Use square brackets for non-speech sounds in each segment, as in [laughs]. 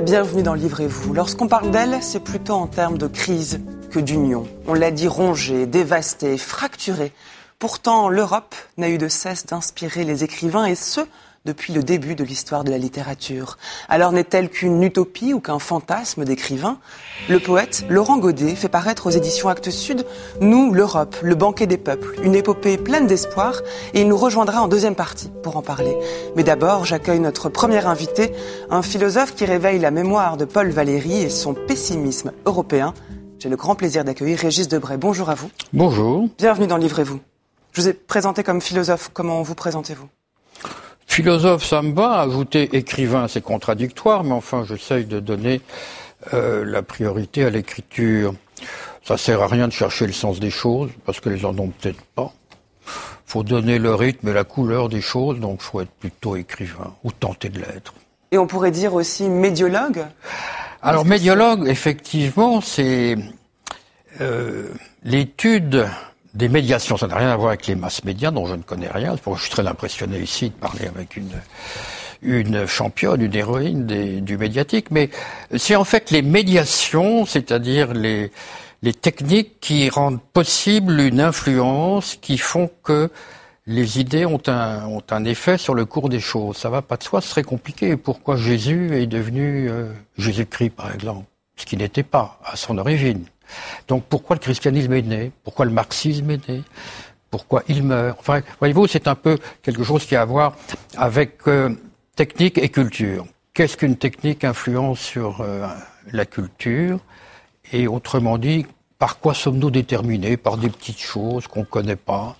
Bienvenue dans Livrez-vous. Lorsqu'on parle d'elle, c'est plutôt en termes de crise que d'union. On l'a dit rongée, dévastée, fracturée. Pourtant, l'Europe n'a eu de cesse d'inspirer les écrivains et ce, depuis le début de l'histoire de la littérature. Alors n'est-elle qu'une utopie ou qu'un fantasme d'écrivain? Le poète Laurent Godet fait paraître aux éditions Actes Sud Nous, l'Europe, le banquet des peuples, une épopée pleine d'espoir et il nous rejoindra en deuxième partie pour en parler. Mais d'abord, j'accueille notre premier invité, un philosophe qui réveille la mémoire de Paul Valéry et son pessimisme européen. J'ai le grand plaisir d'accueillir Régis Debray. Bonjour à vous. Bonjour. Bienvenue dans Livrez-vous. Je vous ai présenté comme philosophe. Comment vous présentez-vous? Philosophe, ça me va. Ajouter écrivain, c'est contradictoire, mais enfin, j'essaye de donner euh, la priorité à l'écriture. Ça sert à rien de chercher le sens des choses, parce que les en ont peut-être pas. Faut donner le rythme et la couleur des choses, donc faut être plutôt écrivain, ou tenter de l'être. Et on pourrait dire aussi médiologue? Alors, médiologue, effectivement, c'est euh, l'étude des médiations. Ça n'a rien à voir avec les masses médias dont je ne connais rien. C'est pour je suis très impressionné ici de parler avec une, une championne, une héroïne du médiatique. Mais c'est en fait les médiations, c'est-à-dire les, les techniques qui rendent possible une influence, qui font que les idées ont un, ont un effet sur le cours des choses. Ça va pas de soi, ce serait compliqué. Pourquoi Jésus est devenu euh, Jésus-Christ, par exemple? Ce qui n'était pas à son origine. Donc pourquoi le christianisme est né? Pourquoi le marxisme est né? Pourquoi il meurt? Enfin, voyez-vous, c'est un peu quelque chose qui a à voir avec euh, technique et culture. Qu'est-ce qu'une technique influence sur euh, la culture? Et autrement dit, par quoi sommes-nous déterminés? Par des petites choses qu'on ne connaît pas.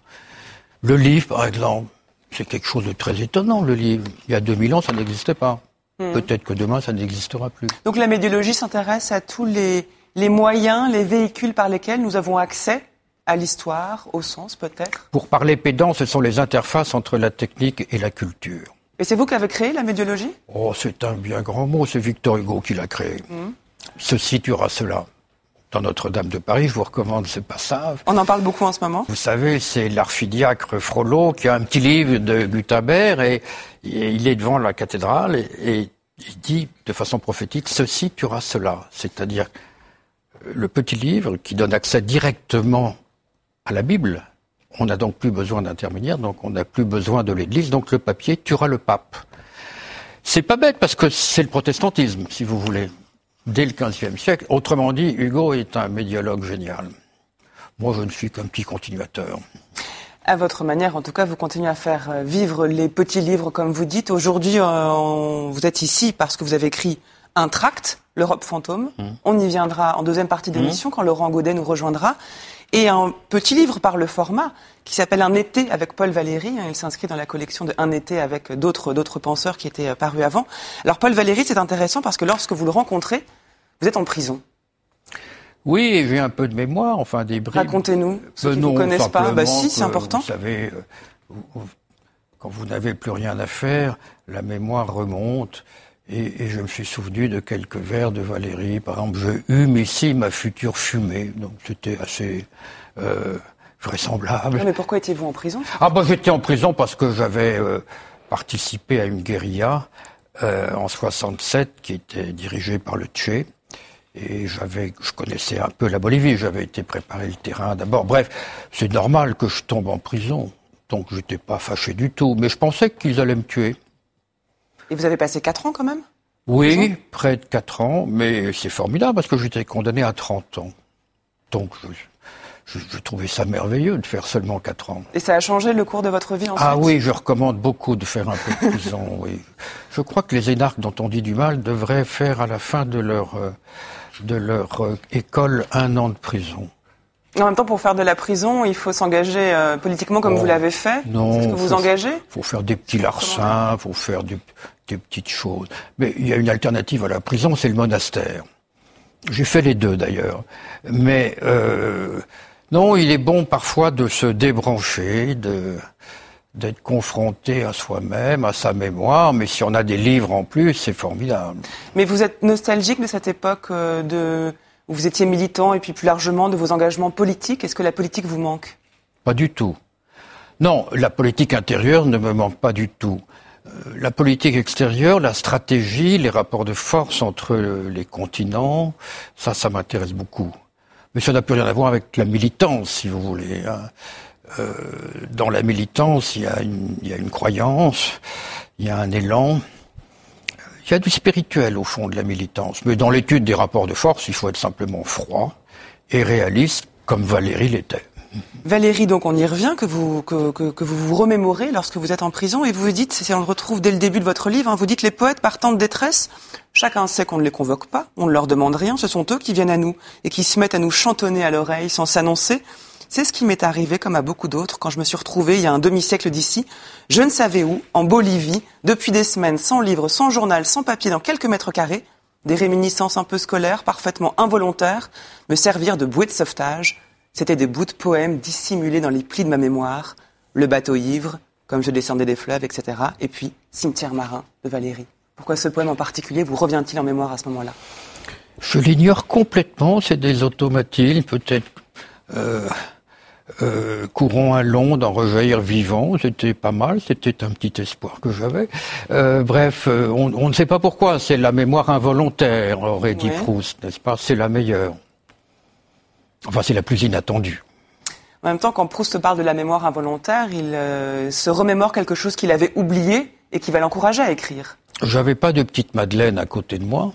Le livre, par exemple, c'est quelque chose de très étonnant, le livre. Il y a 2000 ans, ça n'existait pas. Mmh. Peut-être que demain, ça n'existera plus. Donc la médiologie s'intéresse à tous les les moyens, les véhicules par lesquels nous avons accès à l'histoire, au sens peut-être Pour parler pédant, ce sont les interfaces entre la technique et la culture. Et c'est vous qui avez créé la médiologie? Oh, c'est un bien grand mot, c'est Victor Hugo qui l'a créé. Mmh. Ceci tuera cela. Dans Notre-Dame de Paris, je vous recommande ce passage. On en parle beaucoup en ce moment. Vous savez, c'est l'archidiacre Frollo qui a un petit livre de Gutenberg et, et il est devant la cathédrale et, et il dit de façon prophétique, ceci tuera cela. C'est-à-dire le petit livre qui donne accès directement à la Bible. On n'a donc plus besoin d'intermédiaire, donc on n'a plus besoin de l'Église, donc le papier tuera le pape. C'est pas bête parce que c'est le protestantisme, si vous voulez, dès le XVe siècle. Autrement dit, Hugo est un médiologue génial. Moi, je ne suis qu'un petit continuateur. À votre manière, en tout cas, vous continuez à faire euh, vivre les petits livres, comme vous dites. Aujourd'hui, euh, vous êtes ici parce que vous avez écrit un tract, l'Europe fantôme. Mmh. On y viendra en deuxième partie d'émission mmh. quand Laurent Godet nous rejoindra. Et un petit livre par le format qui s'appelle Un été avec Paul Valéry. Il s'inscrit dans la collection de Un été avec d'autres, d'autres penseurs qui étaient parus avant. Alors Paul Valéry, c'est intéressant parce que lorsque vous le rencontrez, vous êtes en prison. Oui, j'ai un peu de mémoire, enfin des bribes. Racontez-nous, ceux qui ne vous connaissent pas. Bah si, c'est important. Vous savez, euh, quand vous n'avez plus rien à faire, la mémoire remonte. Et, et, je me suis souvenu de quelques vers de Valérie. Par exemple, je hume ici ma future fumée. Donc c'était assez euh, vraisemblable. Non, mais pourquoi étiez-vous en prison Ah bah j'étais en prison parce que j'avais euh, participé à une guérilla euh, en 67 qui était dirigée par le Tché. Et j'avais, je connaissais un peu la Bolivie, j'avais été préparer le terrain d'abord. Bref, c'est normal que je tombe en prison. Donc j'étais pas fâché du tout. Mais je pensais qu'ils allaient me tuer. Et vous avez passé 4 ans quand même? Oui, près de 4 ans, mais c'est formidable parce que j'étais condamné à 30 ans. Donc je, je, je, trouvais ça merveilleux de faire seulement 4 ans. Et ça a changé le cours de votre vie ensuite? Ah oui, je recommande beaucoup de faire un peu de prison, [laughs] oui. Je crois que les énarques dont on dit du mal devraient faire à la fin de leur, euh, de leur euh, école un an de prison. En même temps, pour faire de la prison, il faut s'engager euh, politiquement comme oh, vous l'avez fait? Non. Que vous engagez? Il faut faire des petits larcins, il faut faire des, des, petites choses. Mais il y a une alternative à la prison, c'est le monastère. J'ai fait les deux d'ailleurs. Mais euh, non, il est bon parfois de se débrancher, de d'être confronté à soi-même, à sa mémoire. Mais si on a des livres en plus, c'est formidable. Mais vous êtes nostalgique de cette époque euh, de où vous étiez militant et puis plus largement de vos engagements politiques? Est-ce que la politique vous manque? Pas du tout. Non, la politique intérieure ne me manque pas du tout. Euh, la politique extérieure, la stratégie, les rapports de force entre les continents, ça, ça m'intéresse beaucoup. Mais ça n'a plus rien à voir avec la militance, si vous voulez. Hein. Euh, dans la militance, il y, a une, il y, a une, croyance, il y a un élan, il y a du spirituel au fond de la militance. Mais dans l'étude des rapports de force, il faut être simplement froid et réaliste, comme Valérie l'était. Valérie, donc on y revient, que vous, vous vous remémorez lorsque vous êtes en prison, et vous vous dites, on le retrouve dès le début de votre livre, hein, vous dites les poètes partant de détresse, chacun sait qu'on ne les convoque pas, on ne leur demande rien, ce sont eux qui viennent à nous, et qui se mettent à nous chantonner à l'oreille sans s'annoncer. C'est ce qui m'est arrivé, comme à beaucoup d'autres, quand je me suis retrouvée il y a un demi-siècle d'ici, je ne savais où, en Bolivie, depuis des semaines, sans livre, sans journal, sans papier, dans quelques mètres carrés, des réminiscences un peu scolaires, parfaitement involontaires, me servir de bouée de sauvetage, c'était des bouts de poèmes dissimulés dans les plis de ma mémoire, Le bateau ivre, comme je descendais des fleuves, etc. Et puis Cimetière marin de Valérie. Pourquoi ce poème en particulier vous revient-il en mémoire à ce moment-là? Je l'ignore complètement, c'est des automatismes, peut-être euh, euh, courant à long d'en rejaillir vivant, c'était pas mal, c'était un petit espoir que j'avais. Euh, bref, on, on, ne sait pas pourquoi, c'est la mémoire involontaire, aurait dit Proust, n'est-ce pas? C'est la meilleure. Enfin, c'est la plus inattendue. En même temps, quand Proust parle de la mémoire involontaire, il euh, se remémore quelque chose qu'il avait oublié et qui va l'encourager à écrire. J'avais pas de petite Madeleine à côté de moi,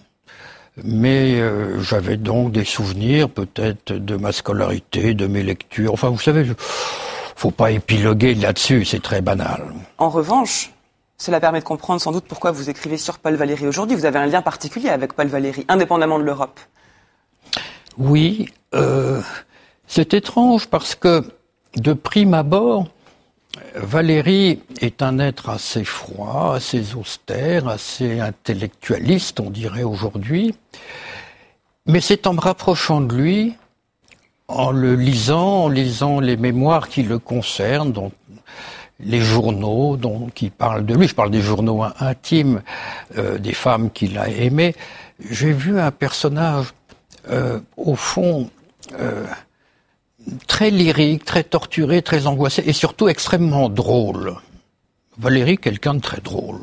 mais euh, j'avais donc des souvenirs peut-être de ma scolarité, de mes lectures. Enfin, vous savez, je... faut pas épiloguer là-dessus, c'est très banal. En revanche, cela permet de comprendre sans doute pourquoi vous écrivez sur Paul Valéry aujourd'hui. Vous avez un lien particulier avec Paul Valéry, indépendamment de l'Europe. Oui, euh, c'est étrange parce que de prime abord, Valérie est un être assez froid, assez austère, assez intellectualiste, on dirait aujourd'hui. Mais c'est en me rapprochant de lui, en le lisant, en lisant les mémoires qui le concernent, dont les journaux dont, qui parlent de lui, je parle des journaux intimes euh, des femmes qu'il a aimées, j'ai vu un personnage euh, au fond, euh, très lyrique, très torturé, très angoissé, et surtout extrêmement drôle. Valérie, quelqu'un de très drôle.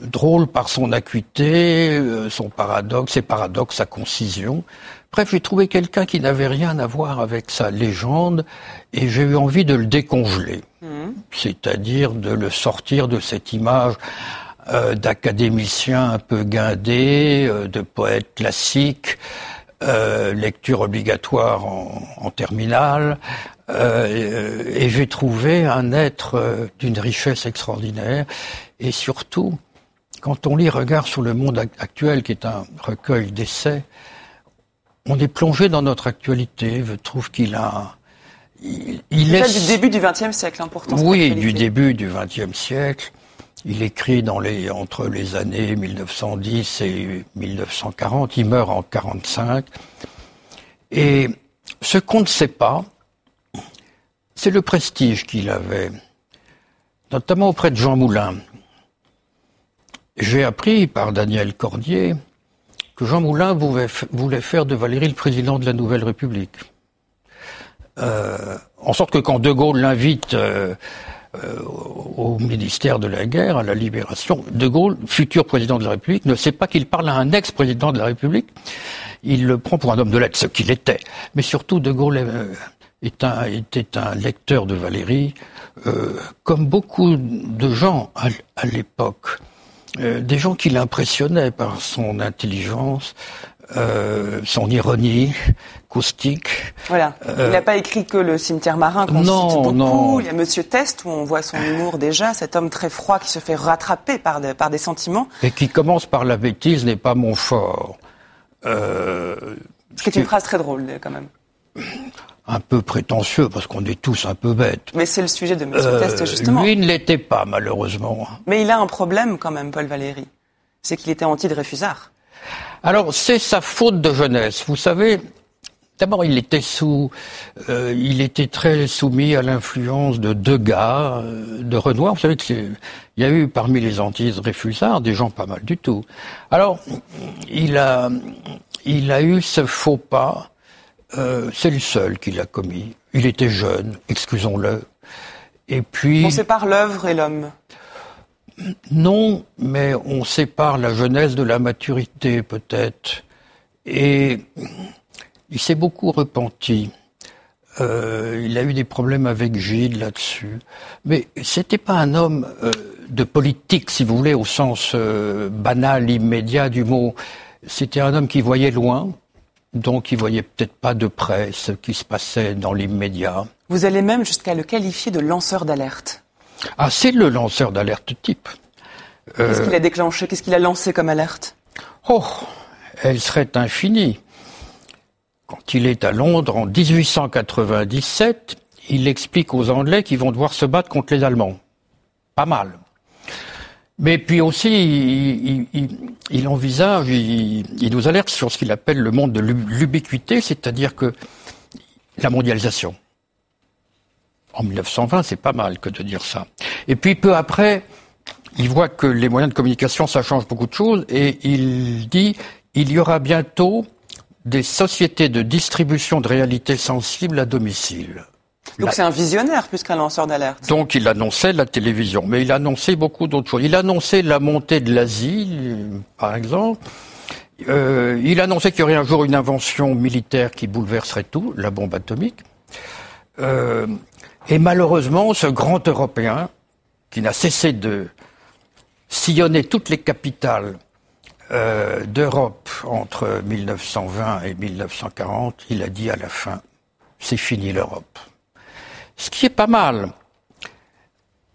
Drôle par son acuité, euh, son paradoxe, ses paradoxes, sa concision. Bref, j'ai trouvé quelqu'un qui n'avait rien à voir avec sa légende, et j'ai eu envie de le décongeler. Mmh. C'est-à-dire de le sortir de cette image euh, d'académicien un peu guindé, euh, de poète classique, euh, lecture obligatoire en, en terminale, euh, et j'ai trouvé un être euh, d'une richesse extraordinaire, et surtout, quand on lit Regard sur le monde actuel, qui est un recueil d'essais, on est plongé dans notre actualité. Je trouve qu'il a, il, il laisse... du début du XXe siècle, important. Oui, du début du XXe siècle. Il écrit entre les années 1910 et 1940. Il meurt en 45. Et ce qu'on ne sait pas, c'est le prestige qu'il avait, notamment auprès de Jean Moulin. J'ai appris par Daniel Cordier que Jean Moulin voulait faire de Valéry le président de la Nouvelle République. Euh, en sorte que quand De Gaulle l'invite euh, euh, au ministère de la Guerre, à la Libération, De Gaulle, futur président de la République, ne sait pas qu'il parle à un ex-président de la République. Il le prend pour un homme de lettres, ce qu'il était. Mais surtout, De Gaulle euh, est un, était un lecteur de Valéry, euh, comme beaucoup de gens à, l'époque. Euh, des gens qui l'impressionnaient par son intelligence, euh, son ironie caustique. Voilà. Euh, il n'a pas écrit que le cimetière marin qu'on cite beaucoup. Non. Il y a Monsieur Test où on voit son humour déjà, cet homme très froid qui se fait rattraper par des, par des sentiments. Et qui commence par la bêtise n'est pas mon fort. Euh, Ce qui est une phrase très drôle quand même. Un peu prétentieux parce qu'on est tous un peu bêtes. Mais c'est le sujet de Monsieur Test justement. Lui ne l'était pas malheureusement. Mais il a un problème quand même, Paul Valéry. C'est qu'il était anti-Dreyfusard. Alors, c'est sa faute de jeunesse. Vous savez, D'abord, il était sous, euh, il était très soumis à l'influence de Degas, euh, de Renoir. Vous savez qu'il y a eu parmi les Antilles Réfusards des gens pas mal du tout. Alors, il a, eu ce faux pas. Euh, c'est le seul qu'il a commis. Il était jeune, excusons-le. Et puis. On sépare l'œuvre et l'homme. Non, mais on sépare la jeunesse de la maturité, peut-être. Et il s'est beaucoup repenti. Euh, il a eu des problèmes avec Gilles là-dessus. Mais c'était pas un homme euh, de politique, si vous voulez, au sens euh, banal, immédiat du mot. C'était un homme qui voyait loin, donc il voyait peut-être pas de près ce qui se passait dans l'immédiat. Vous allez même jusqu'à le qualifier de lanceur d'alerte. Ah, c'est le lanceur d'alerte type. Qu'est-ce qu'il a déclenché? Qu'est-ce qu'il a lancé comme alerte? Oh, elle serait infinie. Quand il est à Londres en 1897, il explique aux Anglais qu'ils vont devoir se battre contre les Allemands. Pas mal. Mais puis aussi, il, envisage, il, nous alerte sur ce qu'il appelle le monde de l'ubiquité, c'est-à-dire que la mondialisation. En 1920, c'est pas mal que de dire ça. Et puis peu après, il voit que les moyens de communication, ça change beaucoup de choses, et il dit, il y aura bientôt des sociétés de distribution de réalité sensible à domicile. Donc c'est un visionnaire plus qu'un lanceur d'alerte. Donc il annonçait la télévision, mais il annonçait beaucoup d'autres choses. Il annonçait la montée de l'Asie, par exemple. Euh, il annonçait qu'il y aurait un jour une invention militaire qui bouleverserait tout, la bombe atomique. Euh, et malheureusement, ce grand Européen, qui n'a cessé de sillonner toutes les capitales euh, d'Europe entre 1920 et 1940, il a dit à la fin, c'est fini l'Europe. Ce qui est pas mal.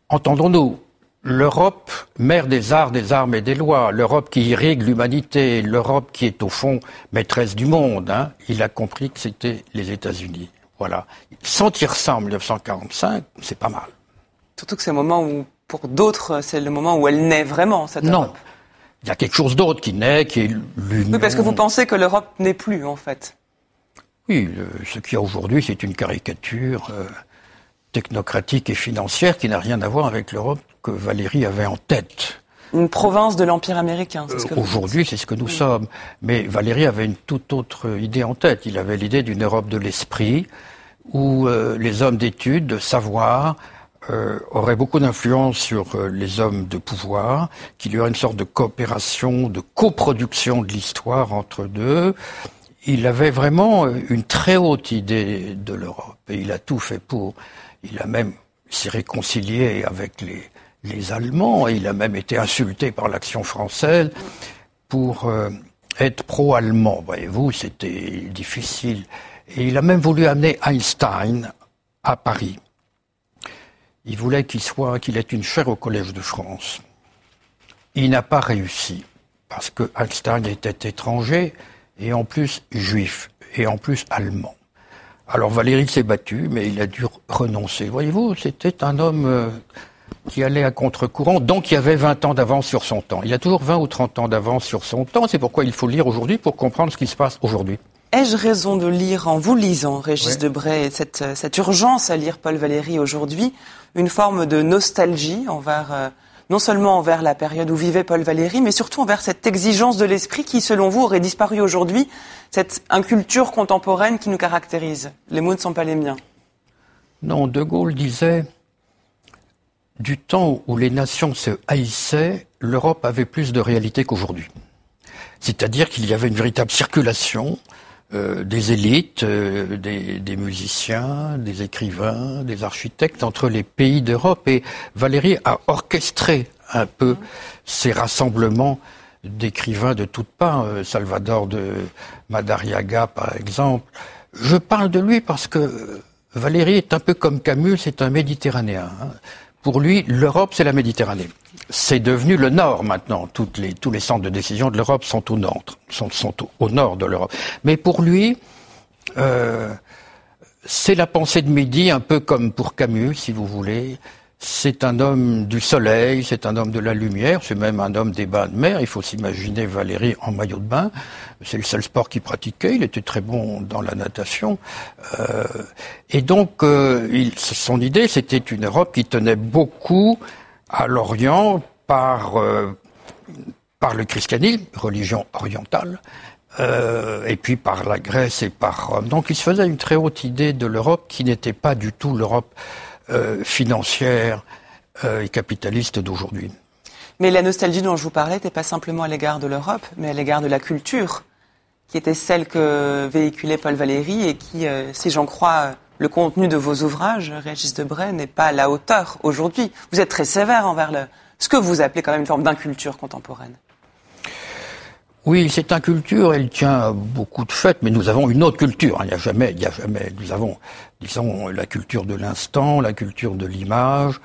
Entendons-nous, l'Europe, mère des arts, des armes et des lois, l'Europe qui irrigue l'humanité, l'Europe qui est au fond maîtresse du monde, hein, il a compris que c'était les États-Unis. Voilà. Sentir ça en 1945, c'est pas mal. Surtout que c'est un moment où, pour d'autres, c'est le moment où elle naît vraiment, cette Europe. Non, il y a quelque chose d'autre qui naît, qui est l'union. Oui, parce que vous pensez que l'Europe n'est plus, en fait. Oui, ce qu'il y a aujourd'hui, c'est une caricature euh, technocratique et financière qui n'a rien à voir avec l'Europe que Valérie avait en tête. Une province de l'Empire américain, ce que Aujourd'hui, c'est ce que nous sommes. Mais Valérie avait une toute autre idée en tête. Il avait l'idée d'une Europe de l'esprit, où euh, les hommes d'études, de savoir, euh, aurait beaucoup d'influence sur euh, les hommes de pouvoir, qu'il y aurait une sorte de coopération, de coproduction de l'histoire entre deux. Il avait vraiment une très haute idée de l'Europe et il a tout fait pour. Il a même s'est réconcilié avec les, les Allemands il a même été insulté par l'action française pour être pro-allemand. Voyez-vous, c'était difficile. Et il a même voulu amener Einstein à Paris. Il voulait qu'il soit, qu'il ait une chaire au Collège de France. Il n'a pas réussi parce que Einstein était étranger et en plus juif et en plus allemand. Alors Valéry s'est battu, mais il a dû renoncer. Voyez-vous, c'était un homme euh, qui allait à contre-courant, donc il avait 20 ans d'avance sur son temps. Il a toujours 20 ou 30 ans d'avance sur son temps, c'est pourquoi il faut lire aujourd'hui pour comprendre ce qui se passe aujourd'hui. Ai-je raison de lire en vous lisant, Régis Debray, cette, cette urgence à lire Paul Valéry aujourd'hui, une forme de nostalgie envers, euh, non seulement envers la période où vivait Paul Valéry, mais surtout envers cette exigence de l'esprit qui, selon vous, aurait disparu aujourd'hui, cette inculture contemporaine qui nous caractérise? Les mots ne sont pas les miens. Non, De Gaulle disait du temps où les nations se haïssaient, l'Europe avait plus de réalité qu'aujourd'hui. C'est-à-dire qu'il y avait une véritable circulation euh, des élites, euh, des, musiciens, des écrivains, des architectes entre les pays d'Europe. Et Valérie a orchestré un peu ces rassemblements d'écrivains de toutes parts, euh, Salvador de Madariaga par exemple. Je parle de lui parce que Valérie est un peu comme Camus, c'est un Méditerranéen. Hein. Pour lui, l'Europe, c'est la Méditerranée. C'est devenu le Nord maintenant. Tous les centres de décision de l'Europe sont au Nord, sont, sont au, Nord de l'Europe. Mais pour lui, euh, c'est la pensée de midi, un peu comme pour Camus, si vous voulez. C'est un homme du soleil, c'est un homme de la lumière, c'est même un homme des bains de mer. Il faut s'imaginer Valérie en maillot de bain. C'est le seul sport qu'il pratiquait. Il était très bon dans la natation. Euh, et donc, euh, son idée, c'était une Europe qui tenait beaucoup à l'Orient par, euh, le christianisme, religion orientale, et puis par la Grèce et par Rome. Donc il se faisait une très haute idée de l'Europe qui n'était pas du tout l'Europe euh, financière euh, et capitaliste d'aujourd'hui. Mais la nostalgie dont je vous parlais n'était pas simplement à l'égard de l'Europe, mais à l'égard de la culture, qui était celle que véhiculait Paul Valéry et qui, euh, si j'en crois le contenu de vos ouvrages, Régis Debray, n'est pas à la hauteur aujourd'hui. Vous êtes très sévère envers ce que vous appelez quand même une forme d'inculture contemporaine. Oui, cette inculture, elle tient beaucoup de faits, mais nous avons une autre culture. Hein. Il n'y a jamais, il y a jamais, nous avons, disons, la culture de l'instant, la culture de l'image.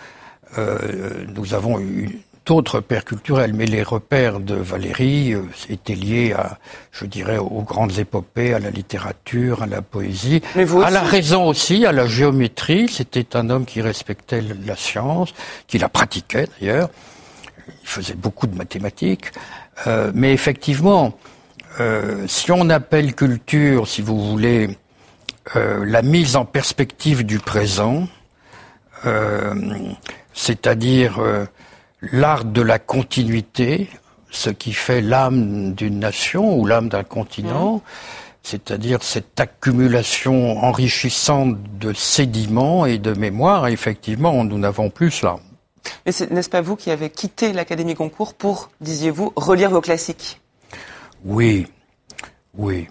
Euh, nous avons une d'autres repères culturels, mais les repères de Valérie euh, étaient liés à, je dirais, aux grandes épopées, à la littérature, à la poésie, à la raison aussi, à la géométrie. C'était un homme qui respectait la science, qui la pratiquait d'ailleurs. Il faisait beaucoup de mathématiques. Euh, mais effectivement, euh, si on appelle culture, si vous voulez, euh, la mise en perspective du présent, c'est-à-dire l'art de la continuité, ce qui fait l'âme d'une nation ou l'âme d'un continent, c'est-à-dire cette accumulation enrichissante de sédiments et de mémoire, effectivement, nous n'avons plus cela. Mais n'est-ce pas vous qui avez quitté l'Académie Goncourt pour, disiez-vous, relire vos classiques? Oui, oui.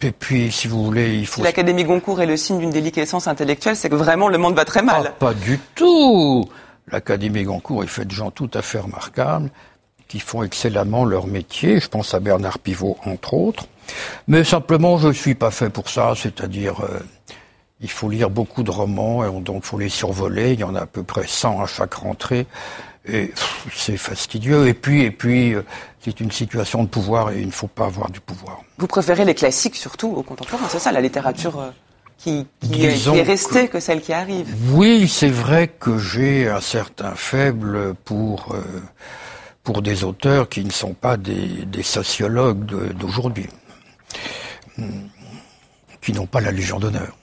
Et puis, si vous voulez, il faut. Si l'Académie Goncourt est le signe d'une déliquescence intellectuelle, c'est que vraiment le monde va très mal. Ah, pas du tout. L'Académie Goncourt est faite de gens tout à fait remarquables, qui font excellemment leur métier. Je pense à Bernard Pivot, entre autres. Mais simplement, je ne suis pas fait pour ça, c'est-à-dire. Euh, il faut lire beaucoup de romans, et donc il faut les survoler. Il y en a à peu près 100 à chaque rentrée. Et c'est fastidieux. Et puis, et puis, euh, c'est une situation de pouvoir et il ne faut pas avoir du pouvoir. Vous préférez les classiques surtout aux contemporains, c'est ça, la littérature euh, qui, qui, est, restée que, celle qui arrive Oui, c'est vrai que j'ai un certain faible pour, euh, pour des auteurs qui ne sont pas des, des sociologues d'aujourd'hui, qui n'ont pas la Légion d'honneur.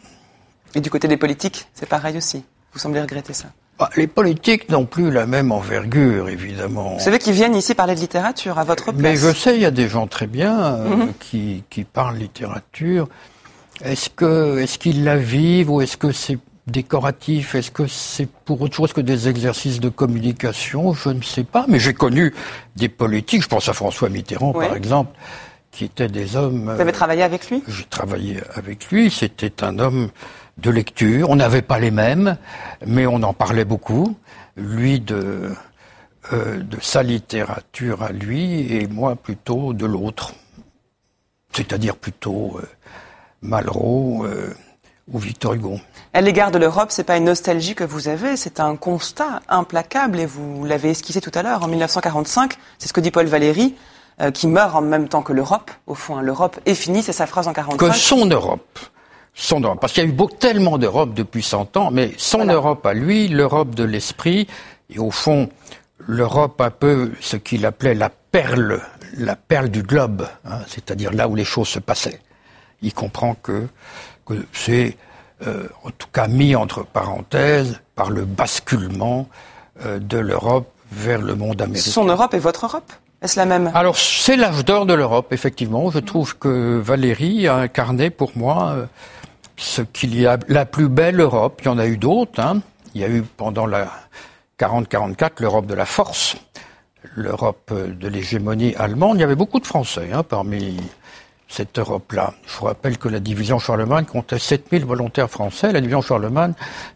Et du côté des politiques, c'est pareil aussi. Vous semblez regretter ça. Bah, les politiques n'ont plus la même envergure, évidemment. Vous savez qu'ils viennent ici parler de littérature à votre place. Mais je sais, il y a des gens très bien euh, mhm. qui, qui parlent littérature. Est-ce que est-ce qu'ils la vivent ou est-ce que c'est décoratif? Est-ce que c'est pour autre chose que des exercices de communication? Je ne sais pas. Mais j'ai connu des politiques. Je pense à François Mitterrand, par exemple, qui étaient des hommes. Vous avez travaillé avec lui? J'ai travaillé avec lui. C'était un homme de lecture. On n'avait pas les mêmes, mais on en parlait beaucoup. Lui de, euh, de sa littérature à lui et moi plutôt de l'autre. C'est-à-dire plutôt euh, Malraux euh, ou Victor Hugo. À l'égard de l'Europe, c'est pas une nostalgie que vous avez, c'est un constat implacable et vous l'avez esquissé tout à l'heure. En 1945, c'est ce que dit Paul Valéry, qui meurt en même temps que l'Europe. Au fond, hein, l'Europe est finie, c'est sa phrase en 45. Que son Europe son Europe. Parce qu'il y a eu tellement d'Europe depuis 100 ans, mais son Europe à lui, l'Europe de l'esprit, et au fond, l'Europe un peu ce qu'il appelait la perle, la perle du globe, hein, c'est-à-dire là où les choses se passaient. Il comprend que, que c'est, euh, en tout cas mis entre parenthèses, par le basculement euh, de l'Europe vers le monde américain. Son Europe est votre Europe est-ce la même? Alors, c'est l'âge d'or de l'Europe, effectivement. Je trouve que Valérie a incarné pour moi euh, ce qu'il y a la plus belle Europe. Il y en a eu d'autres. Hein. Il y a eu pendant la 40-44 l'Europe de la force, l'Europe de l'hégémonie allemande. Il y avait beaucoup de Français hein, parmi cette Europe-là. Je vous rappelle que la division Charlemagne comptait 7000 volontaires français. La division Charlemagne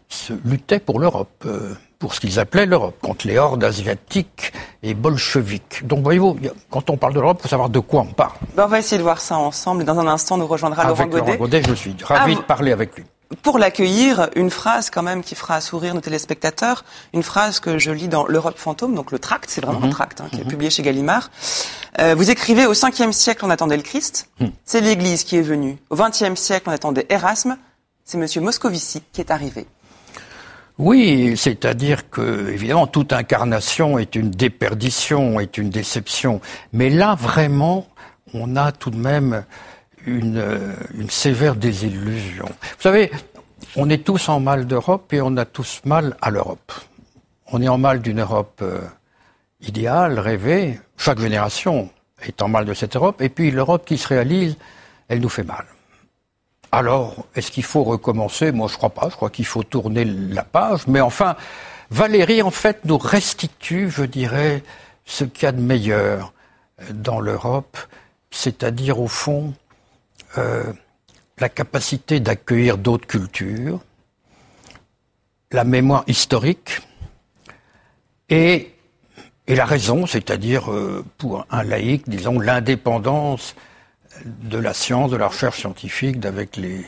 se luttait pour l'Europe. Euh, pour ce qu'ils appelaient l'Europe, contre les hordes asiatiques et bolcheviques. Donc voyez-vous, quand on parle de l'Europe, il faut savoir de quoi on parle. Ben, on va essayer de voir ça ensemble. Dans un instant, nous rejoindra Laurent Godet. Laurent Godet, je suis ravi de parler avec lui. Pour l'accueillir, une phrase quand même qui fera sourire nos téléspectateurs, une phrase que je lis dans l'Europe fantôme, donc le tract, c'est vraiment un mhm. tract hein, qui est mhm. publié chez Gallimard. Euh, vous écrivez au 5e siècle on attendait le Christ, hmm. c'est l'Église qui est venue. Au 20e siècle on attendait Erasme, c'est Monsieur Moscovici qui est arrivé. Oui, c'est-à-dire que, évidemment, toute incarnation est une déperdition, est une déception. Mais là, vraiment, on a tout de même une, une sévère désillusion. Vous savez, on est tous en mal d'Europe et on a tous mal à l'Europe. On est en mal d'une Europe euh, idéale, rêvée. Chaque génération est en mal de cette Europe. Et puis l'Europe qui se réalise, elle nous fait mal. Alors, est-ce qu'il faut recommencer? Moi, je crois pas. Je crois qu'il faut tourner la page. Mais enfin, Valérie, en fait, nous restitue, je dirais, ce qu'il y a de meilleur dans l'Europe, c'est-à-dire, au fond, euh, la capacité d'accueillir d'autres cultures, la mémoire historique et, la raison, c'est-à-dire, euh, pour un laïc, disons, l'indépendance de la science, de la recherche scientifique, avec les,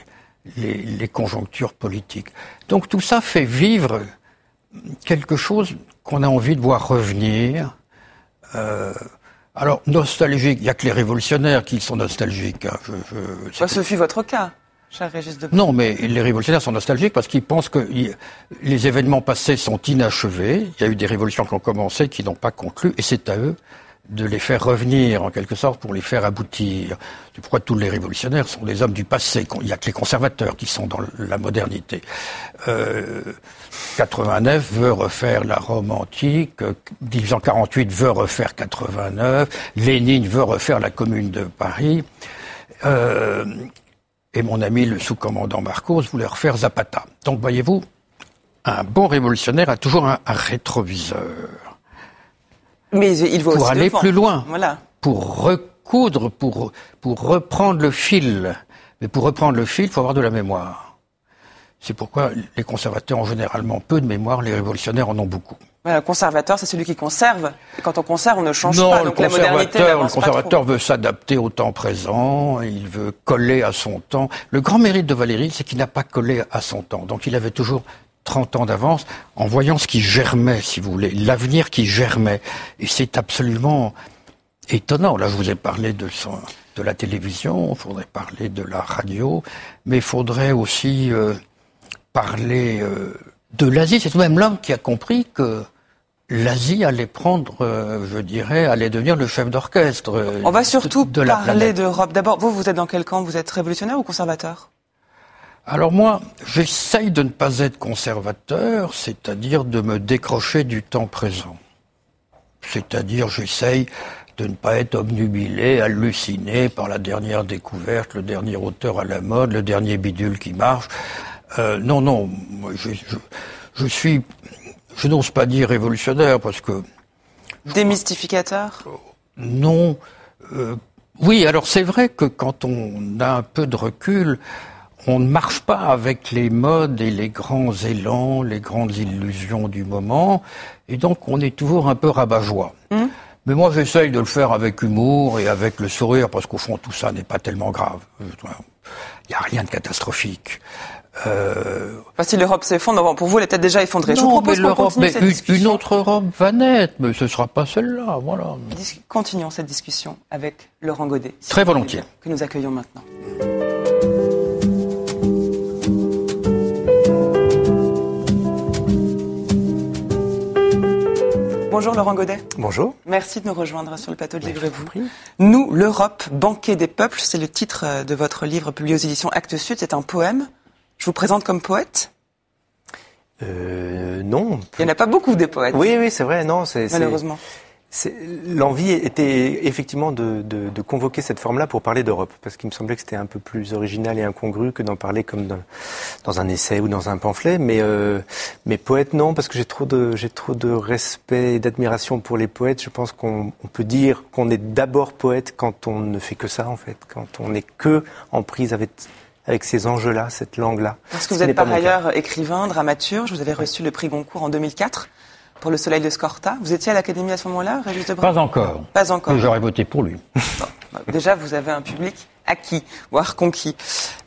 les, conjonctures politiques. Donc tout ça fait vivre quelque chose qu'on a envie de voir revenir. Euh, alors, nostalgique, il n'y a que les révolutionnaires qui sont nostalgiques. Hein. Je, ce fut votre cas, cher Régis de Non, mais les révolutionnaires sont nostalgiques parce qu'ils pensent que les événements passés sont inachevés. Il y a eu des révolutions qui ont commencé, qui n'ont pas conclu, et c'est à eux de les faire revenir en quelque sorte pour les faire aboutir. C'est pourquoi tous les révolutionnaires sont des hommes du passé. Il n'y a que les conservateurs qui sont dans la modernité. Euh, 89 veut refaire la Rome antique, 1848 veut refaire 89, Lénine veut refaire la Commune de Paris. Euh, et mon ami le sous-commandant Marcos voulait refaire Zapata. Donc voyez-vous, un bon révolutionnaire a toujours un rétroviseur. Mais il pour aller plus loin, voilà. pour recoudre, pour, pour reprendre le fil. Mais pour reprendre le fil, il faut avoir de la mémoire. C'est pourquoi les conservateurs ont généralement peu de mémoire, les révolutionnaires en ont beaucoup. Le conservateur, c'est celui qui conserve. Et quand on conserve, on ne change pas. Donc le conservateur, le conservateur veut s'adapter au temps présent, il veut coller à son temps. Le grand mérite de Valéry, c'est qu'il n'a pas collé à son temps. Donc il avait toujours 30 ans d'avance en voyant ce qui germait, si vous voulez, l'avenir qui germait. Et c'est absolument étonnant. Là, je vous ai parlé de, de la télévision, il faudrait parler de la radio, mais il faudrait aussi euh, parler euh, de l'Asie. C'est tout de même l'homme qui a compris que l'Asie allait prendre, euh, je dirais, allait devenir le chef d'orchestre. On va surtout de, parler d'Europe. D'abord, vous, vous êtes dans quel camp? Vous êtes révolutionnaire ou conservateur? Alors moi, j'essaye de ne pas être conservateur, c'est-à-dire de me décrocher du temps présent. C'est-à-dire j'essaye de ne pas être obnubilé, halluciné par la dernière découverte, le dernier auteur à la mode, le dernier bidule qui marche. Euh, non, non, je, je, suis, je n'ose pas dire révolutionnaire parce que... Démystificateur? Non. Euh, oui, alors c'est vrai que quand on a un peu de recul, on ne marche pas avec les modes et les grands élans, les grandes illusions du moment, et donc on est toujours un peu rabat-joie. Hum. Mais moi, j'essaye de le faire avec humour et avec le sourire, parce qu'au fond, tout ça n'est pas tellement grave. Il n'y a rien de catastrophique. Euh... si l'Europe s'effondre, pour vous, elle était déjà effondrée. Non, Je vous propose mais l'Europe, mais une, autre Europe va naître, mais ce ne sera pas celle-là, voilà. Continuons cette discussion avec Laurent Godet. Très volontiers. Que nous accueillons maintenant. Bonjour Laurent Godet. Bonjour. Merci de nous rejoindre sur le plateau de Livrez-vous. Nous, l'Europe, banquet des peuples, c'est le titre euh, de votre livre publié aux éditions Actes Sud. C'est un poème. Je vous présente comme poète euh, Non. Il n'y en a pas beaucoup des poètes. Oui, oui, c'est vrai. Non, c'est malheureusement. L'envie était effectivement de, de, de convoquer cette forme-là pour parler d'Europe, parce qu'il me semblait que c'était un peu plus original et incongru que d'en parler comme dans, dans, un essai ou dans un pamphlet. Mais, euh, mais poète, non, parce que j'ai trop de, trop de respect et d'admiration pour les poètes. Je pense qu'on on peut dire qu'on est d'abord poète quand on ne fait que ça, en fait, quand on n'est que en prise avec avec ces enjeux-là, cette langue-là. Parce que vous êtes par ailleurs écrivain, dramaturge, vous avez reçu le prix Goncourt en 2004 pour le Soleil de Scorta. Vous étiez à l'Académie à ce moment-là, Régis Pas encore. Pas encore. J'aurais voté pour lui. Bah, déjà, vous avez un public acquis, voire conquis.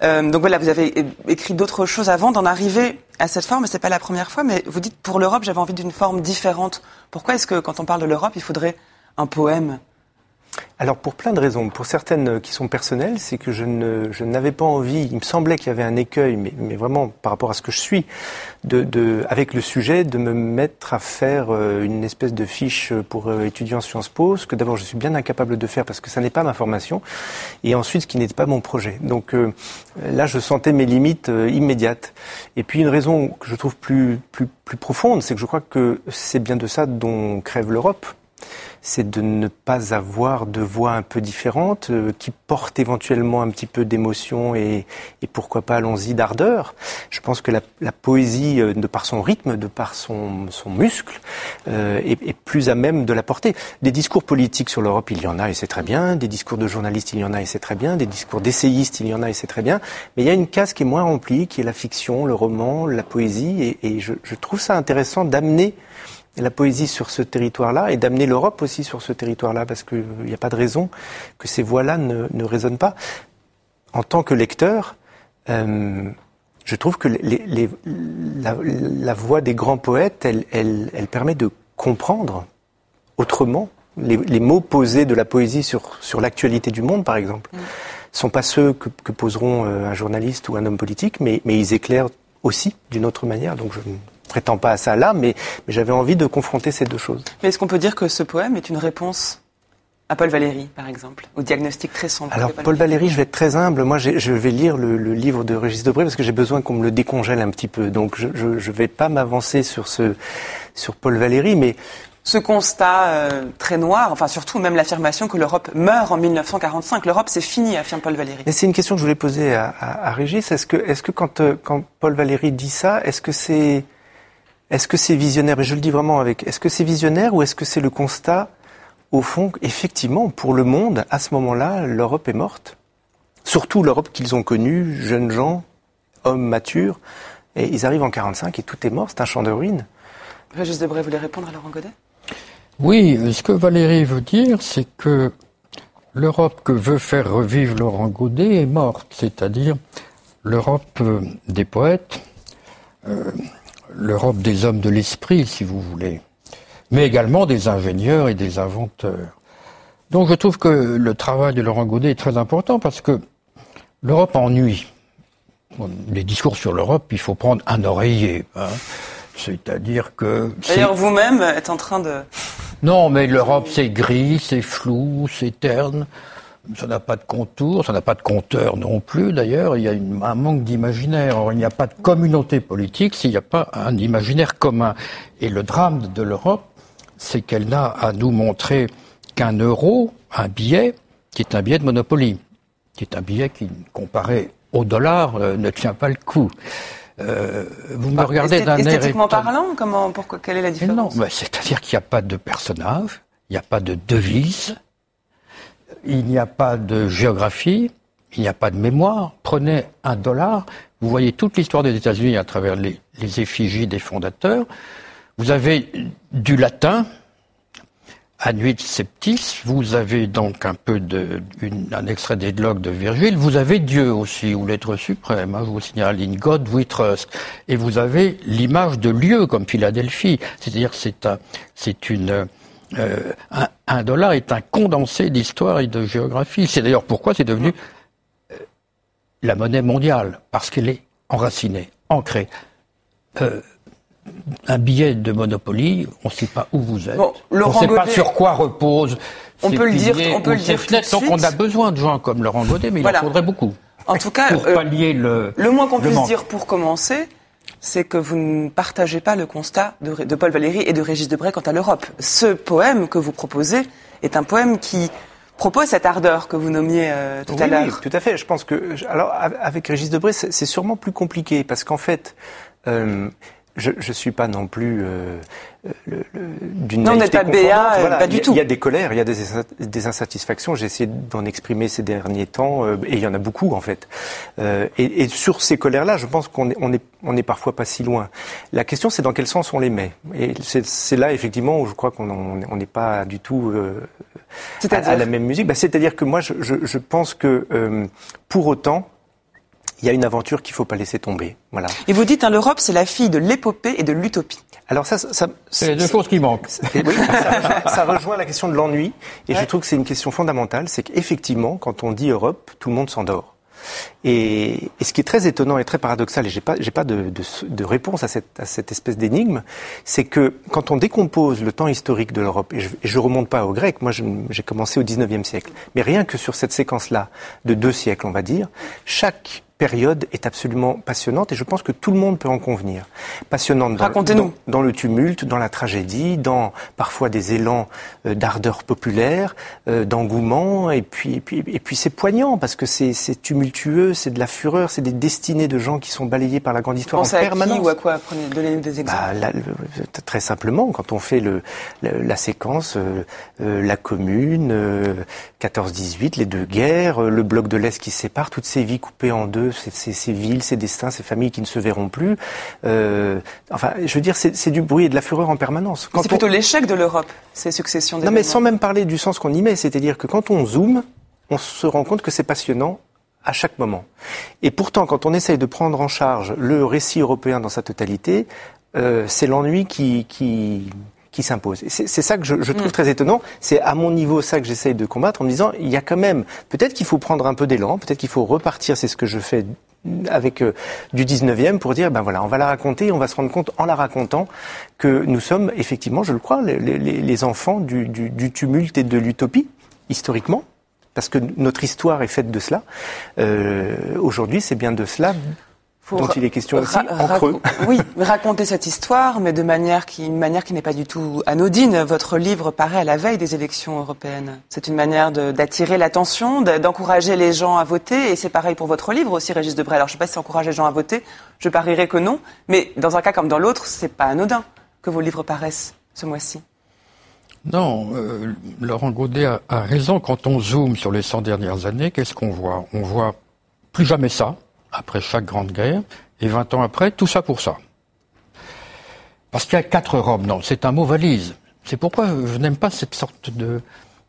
Euh, donc voilà, vous avez écrit d'autres choses avant d'en arriver à cette forme. C'est pas la première fois, mais vous dites pour l'Europe, j'avais envie d'une forme différente. Pourquoi est-ce que quand on parle de l'Europe, il faudrait un poème? Alors pour plein de raisons. Pour certaines qui sont personnelles, c'est que je, ne, je n'avais pas envie, il me semblait qu'il y avait un écueil, mais, vraiment par rapport à ce que je suis, de, de, avec le sujet, de me mettre à faire euh, une espèce de fiche pour euh, étudiants Sciences Po, ce que d'abord je suis bien incapable de faire parce que ça n'est pas ma formation, et ensuite ce qui n'était pas mon projet. Donc euh, là, je sentais mes limites immédiates. Et puis une raison que je trouve plus, plus, plus profonde, c'est que je crois que c'est bien de ça dont crève l'Europe c'est de ne pas avoir de voix un peu différentes, euh, qui portent éventuellement un petit peu d'émotion et, pourquoi pas, allons-y, d'ardeur. Je pense que la, poésie, euh, de par son rythme, de par son, muscle, euh, est, plus à même de la porter. Des discours politiques sur l'Europe, il y en a et c'est très bien. Des discours de journalistes, il y en a et c'est très bien. Des discours d'essayistes, il y en a et c'est très bien. Mais il y a une case qui est moins remplie, qui est la fiction, le roman, la poésie. Et, je, je trouve ça intéressant d'amener la poésie sur ce territoire-là et d'amener l'Europe aussi sur ce territoire-là, parce qu'il n'y a pas de raison que ces voix-là ne, ne, résonnent pas. En tant que lecteur, euh, je trouve que les, les, la, la, voix des grands poètes, elle, elle, elle permet de comprendre autrement les, les, mots posés de la poésie sur, sur l'actualité du monde, par exemple. Mm. sont pas ceux que, que poseront euh, un journaliste ou un homme politique, mais, mais ils éclairent aussi d'une autre manière. Donc je prétends pas à ça là, mais, j'avais envie de confronter ces deux choses. Mais est-ce qu'on peut dire que ce poème est une réponse à Paul Valéry, par exemple, au diagnostic très sombre. Alors, Paul, Valéry, je vais être très humble. Moi, je vais lire le, livre de Régis Debray parce que j'ai besoin qu'on me le décongèle un petit peu. Donc, je ne vais pas m'avancer sur, ce, sur Paul Valéry, mais ce constat euh, très noir, enfin surtout même l'affirmation que l'Europe meurt en 1945. L'Europe, c'est fini, affirme Paul Valéry. Mais c'est une question que je voulais poser à, à, Régis. Est-ce que, est-ce que quand, euh, quand Paul Valéry dit ça, est-ce que c'est, est-ce que c'est visionnaire Et je le dis vraiment avec, est-ce que c'est visionnaire ou est-ce que c'est le constat, au fond, effectivement, pour le monde, à ce moment-là, l'Europe est morte? Surtout l'Europe qu'ils ont connue, jeunes gens, hommes matures, et ils arrivent en 45 et tout est mort, c'est un champ de ruines. Régis Debray voulait répondre à Laurent Godet? Oui, ce que Valérie veut dire, c'est que l'Europe que veut faire revivre Laurent Godet est morte, c'est-à-dire l'Europe euh, des poètes, euh, l'Europe des hommes de l'esprit, si vous voulez, mais également des ingénieurs et des inventeurs. Donc je trouve que le travail de Laurent Godet est très important parce que l'Europe ennuie. Les discours sur l'Europe, il faut prendre un oreiller. Hein. C'est-à-dire que... D'ailleurs, vous-même êtes en train de... Non, mais l'Europe, c'est gris, c'est flou, c'est terne. Ça n'a pas de contour, ça n'a pas de compteur non plus. D'ailleurs, il y a un manque d'imaginaire. il n'y a pas de communauté politique s'il n'y a pas un imaginaire commun. Et le drame de l'Europe, c'est qu'elle n'a à nous montrer qu'un euro, un billet, qui est un billet de Monopoly, qui est un billet qui, comparé au dollar, euh, ne tient pas le coup. Euh, vous me bah, regardez d'un air esthétiquement parlant, comment, pourquoi, quelle est la différence? Non, c'est-à-dire qu'il n'y a pas de personnage, il n'y a pas de devise, il n'y a pas de géographie, il n'y a pas de mémoire. Prenez un dollar, vous voyez toute l'histoire des États-Unis à travers les, effigies des fondateurs. Vous avez du latin, Anuit Septis, vous avez donc un peu de, un extrait des logs de Virgile, vous avez Dieu aussi, ou l'être suprême, hein, je vous signale, in God we trust, et vous avez l'image de lieu comme Philadelphie, c'est-à-dire c'est une, euh, un, dollar est un condensé d'histoire et de géographie. C'est d'ailleurs pourquoi c'est devenu euh, la monnaie mondiale, parce qu'elle est enracinée, ancrée. Euh, un billet de Monopoly, on ne sait pas où vous êtes. on ne sait pas sur quoi repose. On peut le dire, on peut le dire Donc on a besoin de gens comme Laurent Godet, mais il en faudrait beaucoup. En tout cas, pour pallier le, le moins qu'on puisse dire pour commencer, c'est que vous ne partagez pas le constat de, Paul Valéry et de Régis Debray quant à l'Europe. Ce poème que vous proposez est un poème qui propose cette ardeur que vous nommiez euh, tout à l'heure. Oui, tout à fait. Je pense que alors avec Régis Debray, c'est sûrement plus compliqué parce qu'en fait, euh, je ne suis pas non plus euh, le, d'une Non, on n'est pas BA, pas du tout. Il y a des colères, il y a des, des insatisfactions. J'ai essayé d'en exprimer ces derniers temps, euh, et il y en a beaucoup en fait. Euh, et, et, sur ces colères-là, je pense qu'on est, on est, on est parfois pas si loin. La question, c'est dans quel sens on les met. Et c'est là effectivement où je crois qu'on n'est pas du tout euh, à, à, la même musique. Bah, C'est-à-dire que moi, je, je, je pense que euh, pour autant il y a une aventure qu'il faut pas laisser tomber. Voilà. Et vous dites, hein, l'Europe, c'est la fille de l'épopée et de l'utopie. Alors ça, ça c'est les deux choses qui manquent. Oui, ça, ça, rejoint [laughs] la question de l'ennui, et je trouve que c'est une question fondamentale, c'est qu'effectivement, quand on dit Europe, tout le monde s'endort. Et, et, ce qui est très étonnant et très paradoxal, et j'ai pas, j'ai pas de, de, de, réponse à cette, à cette espèce d'énigme, c'est que quand on décompose le temps historique de l'Europe, et je, et je remonte pas au grec, moi j'ai commencé au 19e siècle, mais rien que sur cette séquence-là de deux siècles, on va dire, chaque période est absolument passionnante et je pense que tout le monde peut en convenir. Passionnante dans, dans, dans le tumulte, dans la tragédie, dans parfois des élans euh, d'ardeur populaire, euh, d'engouement et puis et puis et puis c'est poignant parce que c'est tumultueux, c'est de la fureur, c'est des destinées de gens qui sont balayés par la grande histoire en permanence. Qui ou à quoi? Prenez, donnez des exemples. Bah, là, très simplement, quand on fait le, la, la séquence, euh, euh la Commune, 14-18, les deux guerres, le bloc de l'Est qui se sépare, toutes ces vies coupées en deux ces, villes, ces destins, ces familles qui ne se verront plus. Euh, enfin, je veux dire, c'est du bruit et de la fureur en permanence. C'est plutôt l'échec de l'Europe, ces successions Non, mais sans même parler du sens qu'on y met, c'est-à-dire que quand on zoome, on se rend compte que c'est passionnant à chaque moment. Et pourtant, quand on essaye de prendre en charge le récit européen dans sa totalité, euh, c'est l'ennui qui, qui, qui s'impose. C'est ça que je, je trouve mm. très étonnant. C'est à mon niveau ça que j'essaye de combattre en me disant il y a quand même peut-être qu'il faut prendre un peu d'élan, peut-être qu'il faut repartir. C'est ce que je fais avec euh, du 19e pour dire ben voilà on va la raconter on va se rendre compte en la racontant que nous sommes effectivement je le crois les, les, les enfants du, du, du tumulte et de l'utopie historiquement parce que notre histoire est faite de cela. Euh, Aujourd'hui, c'est bien de cela dont il est question aussi en creux. Oui, raconter cette histoire, mais de manière qui, une manière qui n'est pas du tout anodine. Votre livre paraît à la veille des élections européennes. C'est une manière d'attirer l'attention, d'encourager les gens à voter, et c'est pareil pour votre livre aussi, Régis Debray. Alors je ne sais pas si ça encourage les gens à voter, je parierais que non, mais dans un cas comme dans l'autre, c'est pas anodin que vos livres paraissent ce mois-ci. Non, euh, Laurent Gaudet a, a raison. Quand on zoome sur les 100 dernières années, qu'est-ce qu'on voit? On voit plus jamais ça après chaque grande guerre, et 20 ans après, tout ça pour ça. Parce qu'il y a quatre Europes. Non, c'est un mot valise. C'est pourquoi je n'aime pas cette sorte de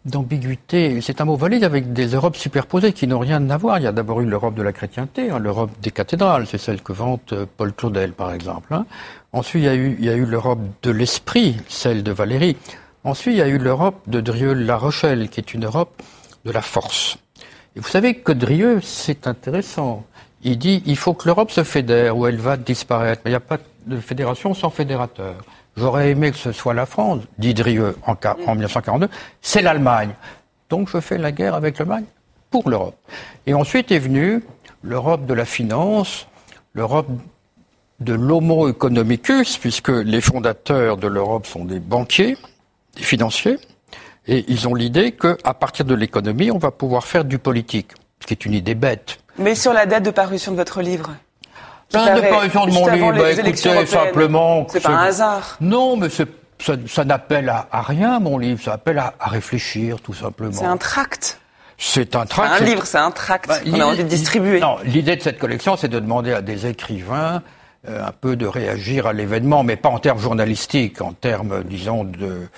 d'ambiguïté. C'est un mot valise avec des Europes superposées qui n'ont rien à voir. Il y a d'abord eu l'Europe de la chrétienté, hein, l'Europe des cathédrales, c'est celle que vante euh, Paul Claudel, par exemple. Hein. Ensuite, il y a eu, il y a eu l'Europe de l'esprit, celle de Valérie. Ensuite, il y a eu l'Europe de Drieux-La Rochelle, qui est une Europe de la force. Et vous savez que Drieux, c'est intéressant il dit il faut que l'Europe se fédère ou elle va disparaître. Il n'y a pas de fédération sans fédérateur. J'aurais aimé que ce soit la France, dit Drieux en, en 1942. C'est l'Allemagne. Donc je fais la guerre avec l'Allemagne pour l'Europe. Et ensuite est venue l'Europe de la finance, l'Europe de l'homo economicus, puisque les fondateurs de l'Europe sont des banquiers, des financiers, et ils ont l'idée qu'à partir de l'économie, on va pouvoir faire du politique, ce qui est une idée bête. Mais sur la date de parution de votre livre La date de parution de mon livre, bah, écoutez, simplement... C'est pas un hasard. Non, mais ça, ça n'appelle à, rien, mon livre. Ça appelle à, à réfléchir, tout simplement. C'est un tract. C'est un tract. Un livre, c'est un tract bah, qu'on a envie de distribuer. Non, l'idée de cette collection, c'est de demander à des écrivains euh, un peu de réagir à l'événement, mais pas en termes journalistiques, en termes, disons, de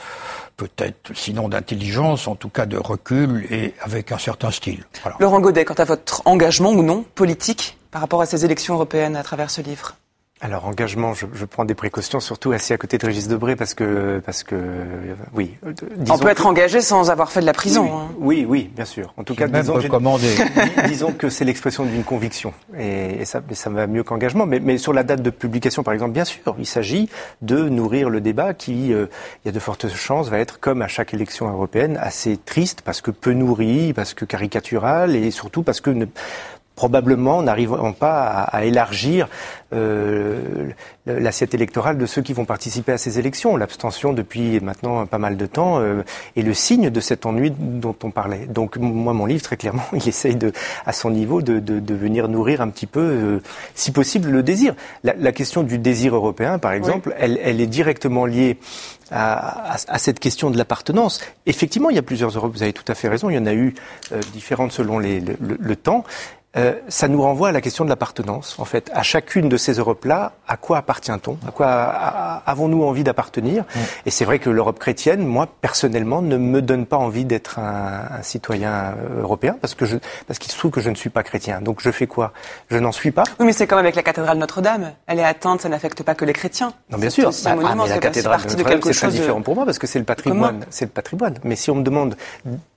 peut-être, sinon d'intelligence, en tout cas de recul et avec un certain style. Laurent Godet, quant à votre engagement ou non politique par rapport à ces élections européennes à travers ce livre? Alors engagement, je, je, prends des précautions, surtout assis à côté de Régis Debré, parce que parce que oui. Euh, On peut être engagé sans avoir fait de la prison. Oui, hein. oui, oui, bien sûr. En tout cas, disons que, [laughs] disons que c'est l'expression d'une conviction, et, et, ça, ça va mieux qu'engagement. Mais, mais, sur la date de publication, par exemple, bien sûr, il s'agit de nourrir le débat qui, euh, il y a de fortes chances, va être comme à chaque élection européenne, assez triste parce que peu nourri, parce que caricatural, et surtout parce que ne, probablement n'arriveront pas à, à élargir euh, l'assiette électorale de ceux qui vont participer à ces élections. L'abstention depuis maintenant pas mal de temps euh, est le signe de cet ennui dont on parlait. Donc moi, mon livre, très clairement, [laughs] il essaye de, à son niveau de, de, de venir nourrir un petit peu, euh, si possible, le désir. La, la, question du désir européen, par exemple, oui. elle, elle, est directement liée à, à, à cette question de l'appartenance. Effectivement, il y a plusieurs Europes, vous avez tout à fait raison, il y en a eu euh, différentes selon les, le, le, le temps. Euh, ça nous renvoie à la question de l'appartenance. En fait, à chacune de ces Europes-là, à quoi appartient-on? À quoi avons-nous envie d'appartenir? Mm. Et c'est vrai que l'Europe chrétienne, moi personnellement, ne me donne pas envie d'être un, un, citoyen euh, européen parce que je, parce qu'il se trouve que je ne suis pas chrétien. Donc je fais quoi? Je n'en suis pas. Oui, mais c'est comme avec la cathédrale Notre-Dame. Elle est atteinte, ça n'affecte pas que les chrétiens. Non, bien sûr. Ah, ah, mais la cathédrale Notre-Dame, c'est très différent pour moi parce que c'est le patrimoine. C'est le patrimoine. Mais si on me demande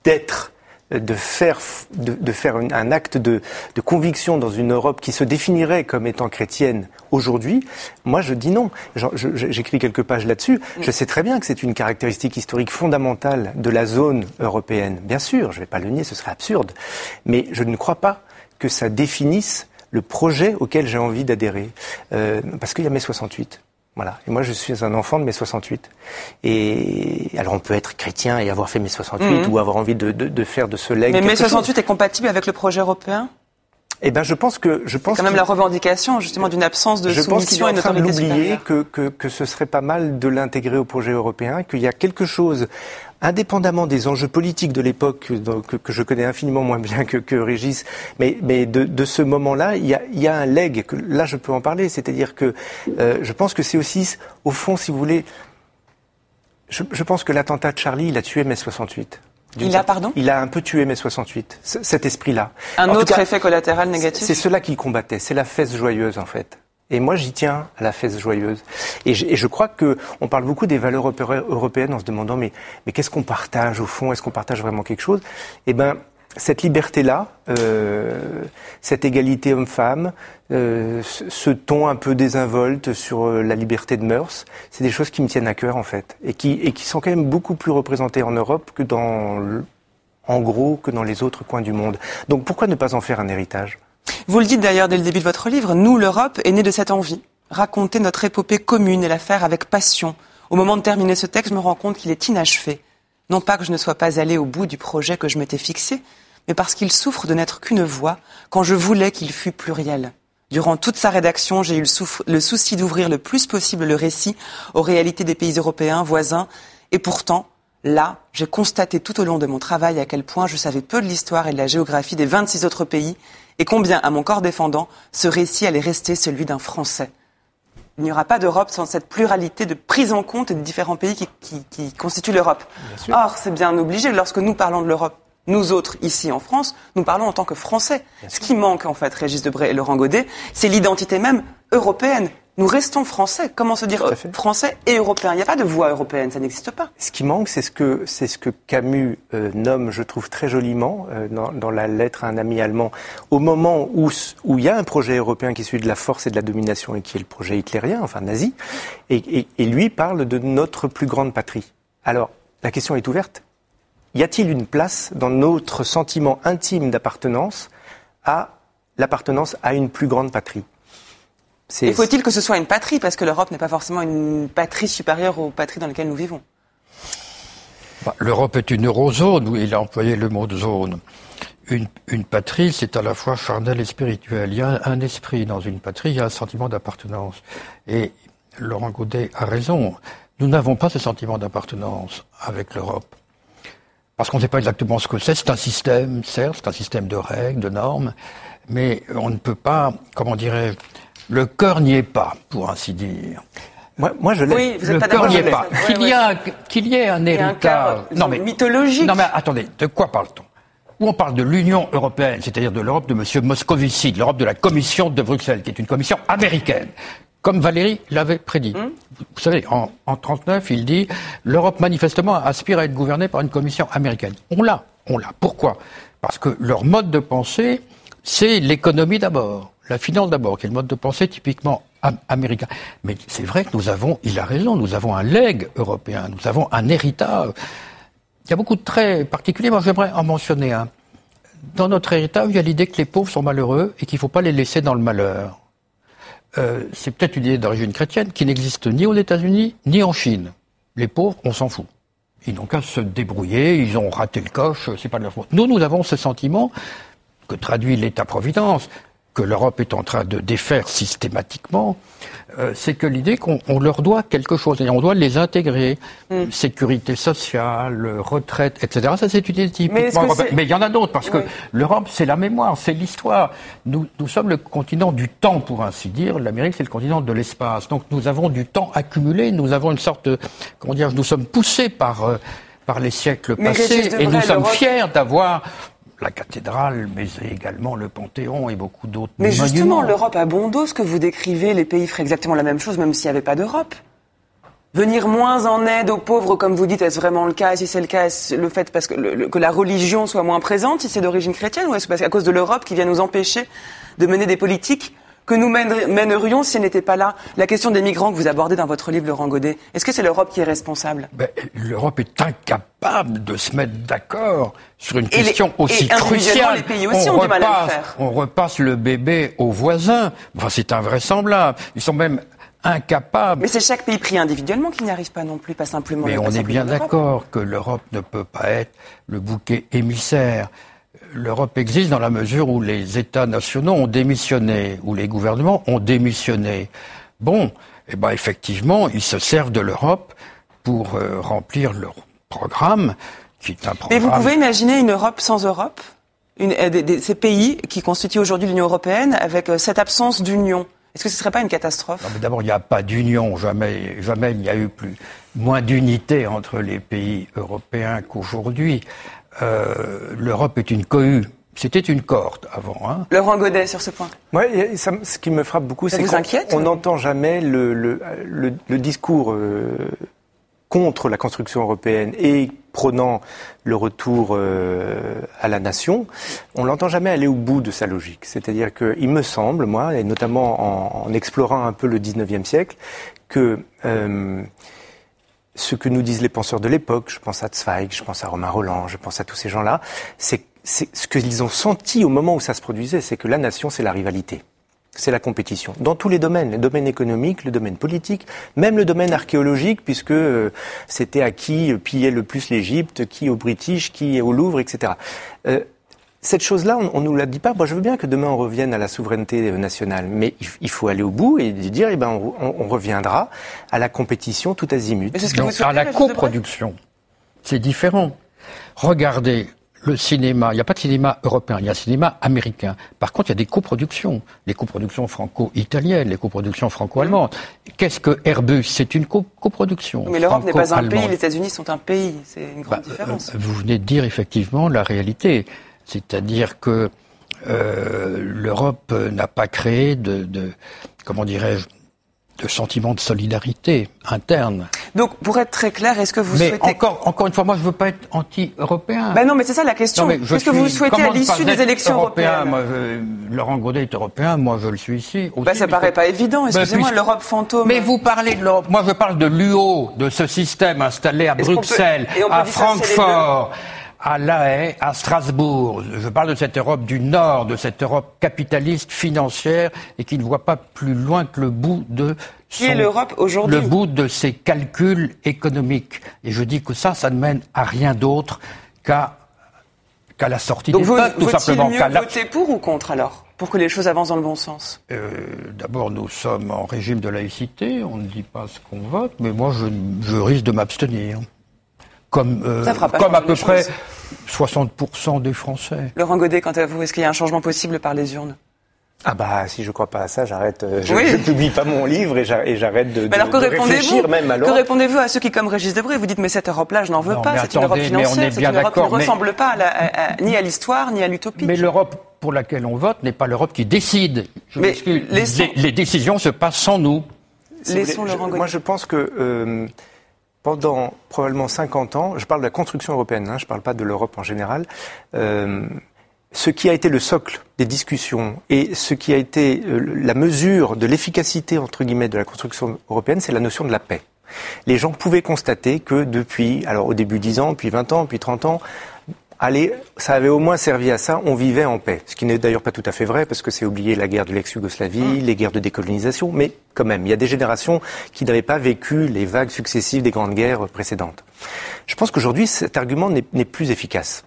d'être de faire, de, faire un acte de, conviction dans une Europe qui se définirait comme étant chrétienne aujourd'hui, moi je dis non. J'écris quelques pages là-dessus. Je sais très bien que c'est une caractéristique historique fondamentale de la zone européenne. Bien sûr, je ne vais pas le nier, ce serait absurde. Mais je ne crois pas que ça définisse le projet auquel j'ai envie d'adhérer. Euh, parce qu'il y a mai 68. Voilà. Et moi, je suis un enfant de mai 68. Et alors, on peut être chrétien et avoir fait mai 68 mhm. ou avoir envie de, de, de, faire de ce legs. Mais mai 68 est compatible avec le projet européen? Eh ben, je pense que je pense quand même la revendication justement d'une absence de je soumission pense et d'oublier que, que que ce serait pas mal de l'intégrer au projet européen, qu'il y a quelque chose indépendamment des enjeux politiques de l'époque que, que, je connais infiniment moins bien que, que Régis, mais, mais de, de ce moment-là, il y a, y a, un leg que là je peux en parler, c'est-à-dire que euh, je pense que c'est aussi, au fond, si vous voulez, je, je pense que l'attentat de Charlie, il a tué mai 68. Il a, pardon Il a un peu tué mai 68, cet esprit-là. Un autre effet collatéral négatif C'est cela qu'il combattait, c'est la fesse joyeuse en fait. Et moi, j'y tiens à la fesse joyeuse. Et je, et je crois que on parle beaucoup des valeurs européennes en se demandant mais, mais qu'est-ce qu'on partage au fond? Est-ce qu'on partage vraiment quelque chose? Eh ben, cette liberté-là, euh, cette égalité homme-femme, euh, ce ton un peu désinvolte sur euh, la liberté de mœurs, c'est des choses qui me tiennent à cœur en fait, et qui, sont quand même beaucoup plus représentées en Europe que dans, en gros, que dans les autres coins du monde. Donc pourquoi ne pas en faire un héritage? Vous le dites d'ailleurs dès le début de votre livre, nous, l'Europe, est née de cette envie. Raconter notre épopée commune et la faire avec passion. Au moment de terminer ce texte, je me rends compte qu'il est inachevé. Non pas que je ne sois pas allé au bout du projet que je m'étais fixé, mais parce qu'il souffre de n'être qu'une voix quand je voulais qu'il fût pluriel. Durant toute sa rédaction, j'ai eu le, souci d'ouvrir le plus possible le récit aux réalités des pays européens voisins, et pourtant, là, j'ai constaté tout au long de mon travail à quel point je savais peu de l'histoire et de la géographie des 26 autres pays, et combien, à mon corps défendant, ce récit allait rester celui d'un Français. Il n'y aura pas d'Europe sans cette pluralité de prise en compte des différents pays qui, qui constituent l'Europe. Or, c'est bien obligé lorsque nous parlons de l'Europe nous autres, ici en France, nous parlons en tant que Français. Ce qui manque, en fait, Régis Debray et Laurent Godet, c'est l'identité même européenne. Nous restons français. Comment se dire français et européen? Il n'y a pas de voix européenne, ça n'existe pas. Ce qui manque, c'est ce que c'est ce que Camus euh, nomme, je trouve très joliment, euh, dans, dans, la lettre à un ami allemand, au moment où où il y a un projet européen qui est celui de la force et de la domination et qui est le projet hitlérien, enfin nazi, et, et, et lui parle de notre plus grande patrie. Alors la question est ouverte y a-t-il une place dans notre sentiment intime d'appartenance à l'appartenance à une plus grande patrie? Et faut-il que ce soit une patrie? Parce que l'Europe n'est pas forcément une patrie supérieure aux patries dans lesquelles nous vivons. Bah, L'Europe est une eurozone, où il a employé le mot de zone. Une, une patrie, c'est à la fois charnel et spirituel. Il y a un, un esprit dans une patrie, il y a un sentiment d'appartenance. Et Laurent Gaudet a raison. Nous n'avons pas ce sentiment d'appartenance avec l'Europe parce qu'on ne sait pas exactement ce que c'est. C'est un système, certes, c'est un système de règles, de normes, mais on ne peut pas, comment dirais le cœur n'y est pas, pour ainsi dire. Moi, moi je l'ai. Oui, vous le cœur n'y est pas. Qu'il y, ait un héritage. non, mais, mythologique. Non, mais attendez, de quoi parle-t-on? Où on parle de l'Union européene, c'est-à-dire de l'Europe de M. Moscovici, de l'Europe de la Commission de Bruxelles, qui est une commission américaine comme Valérie l'avait prédit. Hum. Vous savez, en, en 39, il dit l'Europe manifestement aspire à être gouvernée par une commission américaine. On l'a, on l'a. Pourquoi? Parce que leur mode de pensée, c'est l'économie d'abord, la finance d'abord, qui est le mode de pensée typiquement américain. Mais c'est vrai que nous avons, il a raison, nous avons un leg européen, nous avons un héritage. Il y a beaucoup de traits particuliers. Moi, j'aimerais en mentionner un. Dans notre héritage, il y a l'idée que les pauvres sont malheureux et qu'il ne faut pas les laisser dans le malheur. Euh, c'est peut-être une idée d'origine chrétienne qui n'existe ni aux États-Unis ni en Chine. Les pauvres, on s'en fout. Ils n'ont qu'à se débrouiller, ils ont raté le coche, c'est pas de leur faute. Nous, nous avons ce sentiment que traduit l'État-providence. Que l'Europe est en train de défaire systématiquement, euh, c'est que l'idée qu'on leur doit quelque chose, et on doit les intégrer, mm. sécurité sociale, retraite, etc. Ça, c'est une idée typiquement Mais il y en a d'autres, parce que l'Europe, c'est la mémoire, c'est l'histoire. Nous, nous sommes le continent du temps, pour ainsi dire. L'Amérique, c'est le continent de l'espace. Donc, nous avons du temps accumulé. Nous avons une sorte, de, comment dire, nous sommes poussés par euh, par les siècles passés et nous sommes fiers d'avoir la cathédrale, mais également le Panthéon et beaucoup d'autres Mais justement, l'Europe a bon dos. Ce que vous décrivez, les pays feraient exactement la même chose, même s'il n'y avait pas d'Europe. Venir moins en aide aux pauvres, comme vous dites, est-ce vraiment le cas? Si c'est le cas, est-ce le fait parce que, que la religion soit moins présente, si c'est d'origine chrétienne, ou est-ce parce qu'à cause de l'Europe qui vient nous empêcher de mener des politiques que nous mènerions si elle n'était pas là La question des migrants que vous abordez dans votre livre, Laurent Godet, est-ce que c'est l'Europe qui est responsable? Ben, L'Europe est incapable de se mettre d'accord sur une question aussi cruciale. Les pays aussi on ont repasse, du mal à le faire. On repasse le bébé aux voisins. Enfin, c'est invraisemblable. Ils sont même incapables. Mais c'est chaque pays pris individuellement qui n'y arrive pas non plus, pas simplement. Mais on est bien d'accord que l'Europe ne peut pas être le bouquet émissaire l'Europe existe dans la mesure où les États nationaux ont démissionné, où les gouvernements ont démissionné. Bon, eh ben effectivement, ils se servent de l'Europe pour euh, remplir leur programme, qui est un programme. Mais vous pouvez imaginer une Europe sans Europe une, euh, Ces pays qui constituent aujourd'hui l'Union européenne avec euh, cette absence d'union est-ce que ce ne serait pas une catastrophe? D'abord, il n'y a pas d'union. Jamais, jamais il n'y a eu plus moins d'unité entre les pays européens qu'aujourd'hui. Euh, l'Europe est une cohue. C'était une corde avant. Hein. Laurent Godet sur ce point. Ouais, ce qui me frappe beaucoup, c'est qu'on n'entend jamais le, le, le, discours euh, contre la construction européenne et prônant le retour euh, à la nation, on l'entend jamais aller au bout de sa logique. C'est-à-dire qu'il me semble, moi, et notamment en, en, explorant un peu le 19e siècle, que euh, ce que nous disent les penseurs de l'époque, je pense à Zweig, je pense à Romain Roland, je pense à tous ces gens-là, c'est ce qu'ils ont senti au moment où ça se produisait, c'est que la nation, c'est la rivalité. C'est la compétition. Dans tous les domaines, le domaine économique, le domaine politique, même le domaine archéologique, puisque euh, c'était à qui pillait le plus l'Égypte, qui au British, qui au Louvre, etc cette chose-là, on, ne nous la dit pas. Moi, je veux bien que demain on revienne à la souveraineté nationale, mais il, faut aller au bout et dire, eh ben, on, reviendra à la compétition tout azimut. ce que à la coproduction, c'est différent. Regardez le cinéma. Il n'y a pas de cinéma européen, il y a un cinéma américain. Par contre, il y a des coproductions, les coproductions franco-italiennes, les coproductions franco-allemandes. Qu'est-ce que Airbus? C'est une coproduction. Mais l'Europe n'est pas un pays, les États-Unis sont un pays. C'est une grande bah, différence. Euh, vous venez de dire effectivement la réalité. C'est-à-dire que euh, l'Europe n'a pas créé de, comment dirais-je, de sentiment de solidarité interne. Donc, pour être très clair, est-ce que vous mais souhaitez... Encore, encore une fois, moi, je ne veux pas être anti-européen. Ben non, mais c'est ça la question. Qu'est-ce que vous souhaitez à l'issue des élections européennes moi, Laurent Godet est européen, moi, je le suis ici. Aussi, ben, ça paraît pas évident. Excusez-moi, l'Europe fantôme. Mais vous parlez de l'Europe. Moi, je parle de l'UO, de ce système installé à Bruxelles, à Francfort à La Haye, à Strasbourg. Je parle de cette Europe du Nord, de cette Europe capitaliste, financière, et qui ne voit pas plus loin que le bout de qui est l'Europe aujourd'hui Le bout de ses calculs économiques. Et je dis que ça, ça ne mène à rien d'autre qu'à qu'à la sortie Donc des peuples, tout simplement. Mieux voter pour ou contre alors pour que les choses avancent dans le bon sens? Euh, D'abord, nous sommes en régime de laïcité, on ne dit pas ce qu'on vote, mais moi, je, je risque de m'abstenir comme, euh, comme à peu près 60% des Français. Laurent Godet, quant à vous, est-ce qu'il y a un changement possible par les urnes? Ah bah si je crois pas à ça, j'arrête. Euh, je, ne publie pas mon livre et j'arrête de, alors que réfléchir même alors. Que répondez-vous à ceux qui, comme Régis Debray, vous dites mais cette Europe-là, je n'en veux pas. C'est une Europe financière, c'est une Europe qui ne ressemble pas ni à l'histoire ni à l'utopie. Mais l'Europe pour laquelle on vote n'est pas l'Europe qui décide. Je mais les, décisions se passent sans nous. Laissons Laurent Godet. Moi, je pense que euh, pendant probablement 50 ans, je parle de la construction européenne, hein, je ne parle pas de l'Europe en général, euh, ce qui a été le socle des discussions et ce qui a été euh, la mesure de l'efficacité, entre guillemets, de la construction européenne, c'est la notion de la paix. Les gens pouvaient constater que depuis, alors au début 10 ans, puis 20 ans, puis 30 ans, allez, ça avait au moins servi à ça, on vivait en paix. Ce qui n'est d'ailleurs pas tout à fait vrai, parce que c'est oublier la guerre de l'ex-Yougoslavie, hum. les guerres de décolonisation, mais quand même, il y a des générations qui n'avaient pas vécu les vagues successives des grandes guerres précédentes. Je pense qu'aujourd'hui, cet argument n'est plus efficace.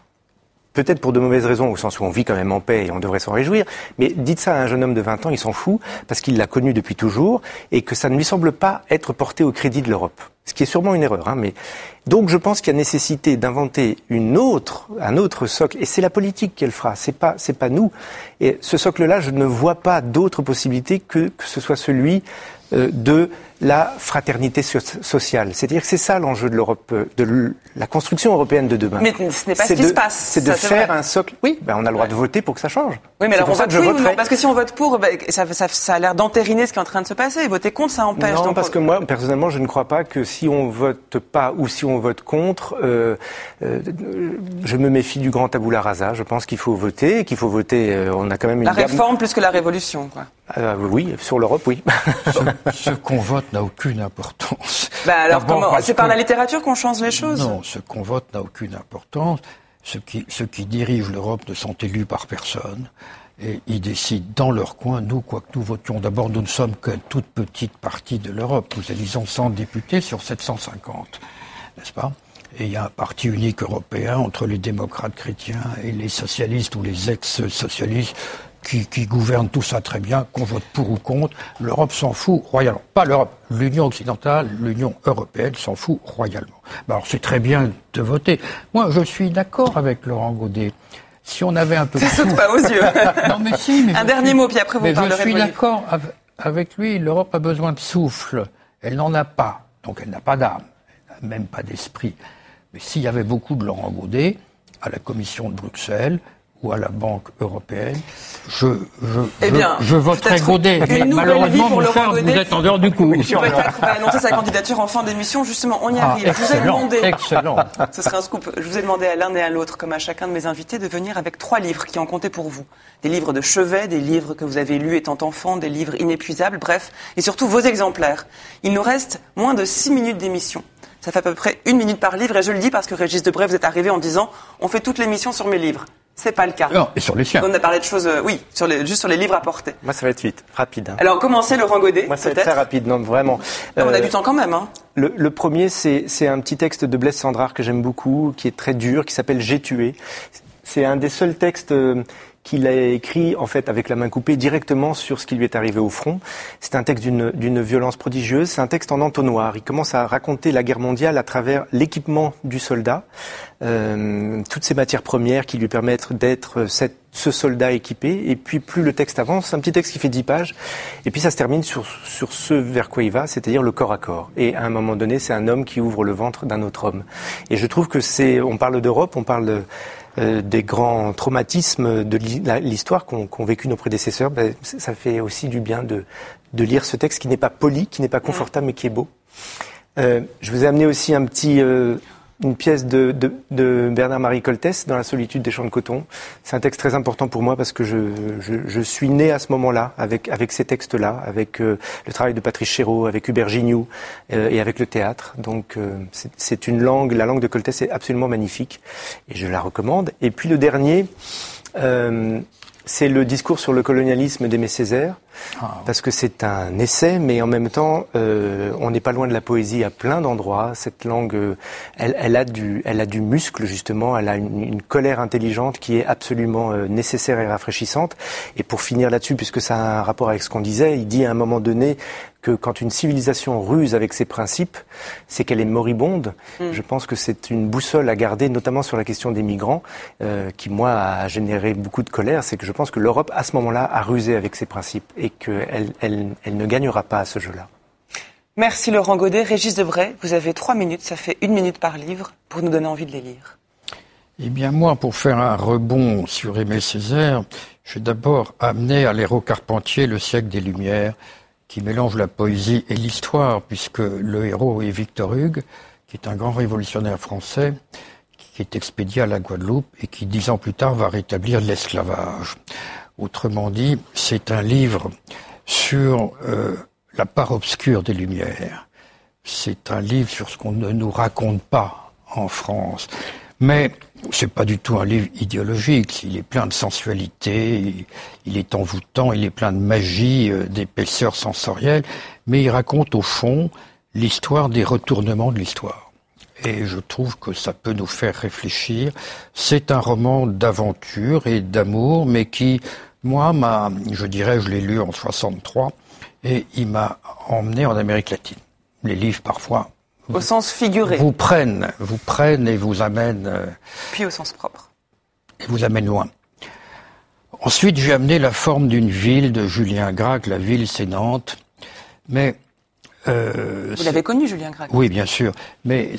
Peut-être pour de mauvaises raisons, au sens où on vit quand même en paix et on devrait s'en réjouir, mais dites ça à un jeune homme de 20 ans, il s'en fout, parce qu'il l'a connu depuis toujours, et que ça ne lui semble pas être porté au crédit de l'Europe. Ce qui est sûrement une erreur, hein, mais donc je pense qu'il y a nécessité d'inventer un autre socle, et c'est la politique qu'elle fera, c'est pas, pas nous. Et ce socle-là, je ne vois pas d'autre possibilité que que ce soit celui euh, de la fraternité sociale. C'est-à-dire que c'est ça l'enjeu de l'Europe, euh, de la construction européenne de demain. Mais ce n'est pas ce qui se passe. C'est de faire un socle. Oui, ben on a le droit de voter pour que ça change. Oui, mais alors on vote oui ou non Parce que si on vote pour, ben, ça, ça, ça, a l'air d'entériner ce qui est en train de se passer. Et voter contre, ça empêche. Non, parce que moi, personnellement, je ne crois pas que si on vote pas ou si on vote contre, euh, euh, je me méfie du grand tabula rasa. Je pense qu'il faut voter, qu'il faut voter. Euh, on a quand même une la réforme plus que la révolution, quoi. Euh, oui, sur l'Europe, oui. ce qu'on vote n'a aucune importance. Bah alors, comment C'est par la littérature qu'on change les choses? Non, ce qu'on vote n'a aucune importance. Ceux qui, ceux qui dirigent l'Europe ne sont élus par personne. Et ils décident dans leur coin, nous, quoi que nous votions. D'abord, nous ne sommes qu'une toute petite partie de l'Europe. Nous élisons 100 députés sur 750, n'est-ce pas? Et il y a un parti unique européen entre les démocrates chrétiens et les socialistes ou les ex-socialistes qui, qui gouvernent tout ça très bien, qu'on vote pour ou contre. L'Europe s'en fout royalement. Pas l'Europe, l'Union occidentale, l'Union européenne s'en fout royalement. alors c'est très bien de voter. Moi, je suis d'accord avec Laurent Godet. Si on avait un peu Ça saute pas aux yeux. [laughs] non, mais si, mais un dernier mot, puis après vous mais Je suis d'accord avec lui. L'Europe a besoin de souffle. Elle n'en a pas. Donc elle n'a pas d'âme. Même pas d'esprit. Mais s'il y avait beaucoup de Laurent Godet à la Commission de Bruxelles, ou à la Banque européenne, je, je, eh bien, je, voterai Godet. Mais malheureusement, pour Laurent Godet, vous êtes en dehors du coup. Peut-être va annoncer sa candidature en fin d'émission. Justement, on y ah, arrive. Excellent, je vous ai demandé. Excellent. [laughs] Ce serait un scoop. Je vous ai demandé à l'un et à l'autre, comme à chacun de mes invités, de venir avec trois livres qui ont compté pour vous. Des livres de chevet, des livres que vous avez lus étant enfant, des livres inépuisables, bref, et surtout vos exemplaires. Il nous reste moins de six minutes d'émission. Ça fait à peu près une minute par livre, et je le dis parce que Régis Debray, vous êtes arrivé en disant on fait toute l'émission sur mes livres. C'est pas le cas. Non, et sur les siens. On a parlé de choses, euh, oui, sur les, juste sur les livres apportés. Moi, ça va être vite, rapide. Hein. Alors, commencez, Laurent Godet. Moi, ça va être très rapide, non, vraiment. on a euh, du temps quand même. Hein. Le, le, premier, c'est un petit texte de Blaise Sandrard que j'aime beaucoup, qui est très dur, qui s'appelle J'ai tué. C'est un des seuls textes euh, qu'il a écrit en fait avec la main coupée directement sur ce qui lui est arrivé au front. C'est un texte d'une violence prodigieuse. C'est un texte en entonnoir. Il commence à raconter la guerre mondiale à travers l'équipement du soldat, euh, toutes ces matières premières qui lui permettent d'être ce soldat équipé. Et puis plus le texte avance, un petit texte qui fait dix pages. Et puis ça se termine sur, sur ce vers quoi il va, c'est-à-dire le corps à corps. Et à un moment donné, c'est un homme qui ouvre le ventre d'un autre homme. Et je trouve que c'est, on parle d'Europe, on parle de des grands traumatismes de l'histoire qu'ont vécu nos prédécesseurs, ben, ça fait aussi du bien de, de lire ce texte qui n'est pas poli, qui n'est pas confortable, mais qui est beau. Euh, je vous ai amené aussi un petit, euh, une pièce de, de, de Bernard-Marie Coltès dans La solitude des champs de coton. C'est un texte très important pour moi parce que je, je, je suis né à ce moment-là avec, avec ces textes-là, avec euh, le travail de Patrice Chéreau, avec Hubert Gignoux euh, et avec le théâtre. Donc euh, c'est une langue, la langue de Coltès est absolument magnifique et je la recommande. Et puis le dernier, c'est le discours sur le colonialisme d'Aimé Césaire, ah, parce que c'est un essai, mais en même temps, euh, on n'est pas loin de la poésie à plein d'endroits. Cette langue, euh, elle, elle, a du, elle a du muscle justement, elle a une, une colère intelligente qui est absolument euh, nécessaire et rafraîchissante. Et pour finir là-dessus, puisque ça a un rapport avec ce qu'on disait, il dit à un moment donné que quand une civilisation ruse avec ses principes, c'est qu'elle est moribonde. Mm. Je pense que c'est une boussole à garder, notamment sur la question des migrants, euh, qui moi a généré beaucoup de colère. C'est que je pense que l'Europe, à ce moment-là, a rusé avec ses principes et qu'elle elle, elle ne gagnera pas à ce jeu-là. Merci Laurent Godet. Régis Debray, vous avez trois minutes, ça fait une minute par livre, pour nous donner envie de les lire. Eh bien moi, pour faire un rebond sur Aimé Césaire, je vais d'abord amener à l'héros Carpentier le siècle des Lumières, qui mélange la poésie et l'histoire, puisque le héros est Victor Hugues, qui est un grand révolutionnaire français, qui est expédié à la Guadeloupe et qui, dix ans plus tard, va rétablir l'esclavage. Autrement dit, c'est un livre sur euh, la part obscure des Lumières. C'est un livre sur ce qu'on ne nous raconte pas en France. Mais c'est pas du tout un livre idéologique. Il est plein de sensualité, il est envoûtant, il est plein de magie, euh, d'épaisseur sensorielle, mais il raconte au fond l'histoire des retournements de l'histoire. et je trouve que ça peut nous faire réfléchir. C'est un roman d'aventure et d'amour, mais qui, moi, m'a, je dirais, je l'ai lu en 63, et il m'a emmené en Amérique latine. Les livres, parfois, au sens figuré. Vous prennent, vous prennent et vous amènent. Euh, Puis au sens propre. Et vous amènent loin. Ensuite, j'ai amené la forme d'une ville de Julien Gracq. La ville, c'est Nantes. Mais euh, vous l'avez connu, Julien Gracq? Oui, bien sûr. Mais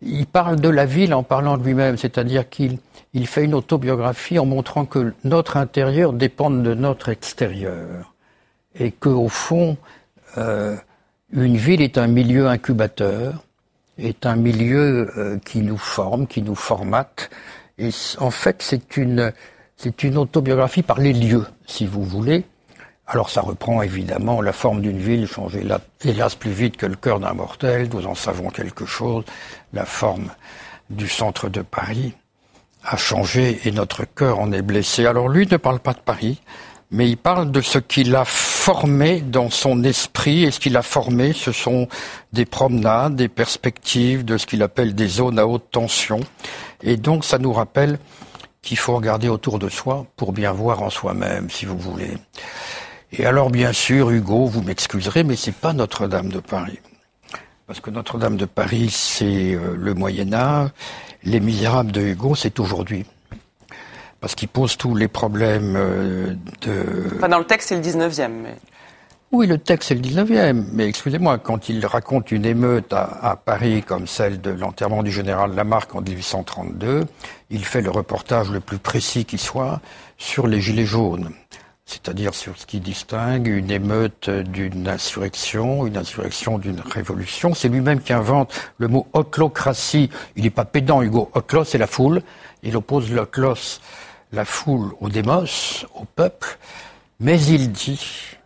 il parle de la ville en parlant de lui-même, c'est-à-dire qu'il il fait une autobiographie en montrant que notre intérieur dépend de notre extérieur et que au fond, euh, une ville est un milieu incubateur, est un milieu euh, qui nous forme, qui nous formate. Et en fait, c'est une, autobiographie par les lieux, si vous voulez. Alors ça reprend évidemment la forme d'une ville changée là, hélas plus vite que le cœur d'un mortel, nous en savons quelque chose. La forme du centre de Paris a changé et notre cœur en est blessé. Alors lui ne parle pas de Paris, mais il parle de ce qu'il a formé dans son esprit. Et ce qu'il a formé, ce sont des promenades, des perspectives, de ce qu'il appelle des zones à haute tension. Et donc, ça nous rappelle qu'il faut regarder autour de soi pour bien voir en soi-même, si vous voulez. Et alors, bien sûr, Hugo, vous m'excuserez, mais c'est pas Notre-Dame de Paris. Parce que Notre-Dame de Paris, c'est euh, le Moyen Âge. Les Misérables de Hugo, c'est aujourd'hui parce qu'il pose tous les problèmes euh, de... Enfin, dans le texte, c'est le 19e. Mais... Oui, le texte, c'est le 19e. Mais excusez-moi, quand il raconte une émeute à, Paris comme celle de l'enterrement du général Lamarck en 1832, il fait le reportage le plus précis qui soit sur les Gilets jaunes. C'est-à-dire sur ce qui distingue une émeute d'une insurrection, une insurrection d'une révolution. C'est lui-même qui invente le mot oclocratie. Il n'est pas pédant, Hugo. Oclos, c'est la foule. Il oppose l'oclos la foule au démos, au peuple, mais il dit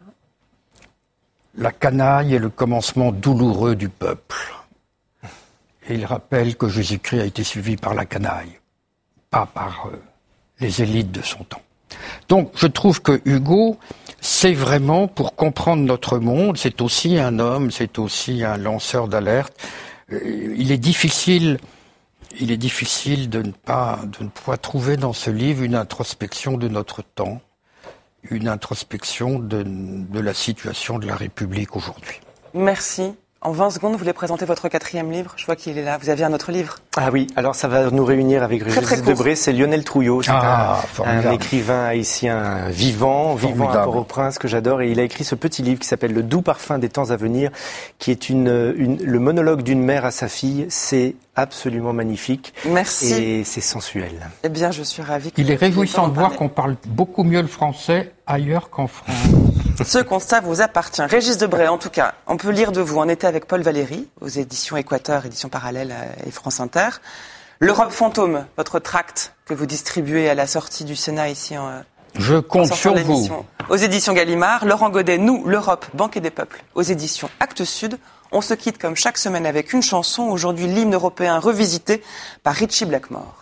la canaille est le commencement douloureux du peuple. Et il rappelle que Jésus-Christ a été suivi par la canaille, pas par euh, les élites de son temps. Donc je trouve que Hugo, c'est vraiment pour comprendre notre monde, c'est aussi un homme, c'est aussi un lanceur d'alerte. Euh, il est difficile il est difficile de ne pas de trouver dans ce livre une introspection de notre temps, une introspection de, de la situation de la République aujourd'hui. Merci. En 20 secondes, vous voulez présenter votre quatrième livre? Je vois qu'il est là. Vous aviez un autre livre Ah oui, alors ça va nous réunir avec Régis Debré. C'est Lionel Trouillot. Ah, un, un, écrivain haïtien vivant, vivant à Port-au-Prince que j'adore. Et il a écrit ce petit livre qui s'appelle Le doux parfum des temps à venir, qui est une, une le monologue d'une mère à sa fille. C'est absolument magnifique. Merci. Et c'est sensuel. Eh bien, je suis ravie. Il est réjouissant de voir qu'on parle beaucoup mieux le français ailleurs qu'en France. Ce constat vous appartient. Régis Debray, en tout cas, on peut lire de vous. On était avec Paul Valéry aux éditions Équateur, éditions parallèles et France Inter. L'Europe fantôme, votre tract que vous distribuez à la sortie du Sénat ici en. Je compte sur vous. Aux éditions Gallimard, Laurent Godet, Nous, l'Europe, Banque et des peuples. Aux éditions Actes Sud, on se quitte comme chaque semaine avec une chanson, aujourd'hui l'hymne européen revisité par Richie Blackmore.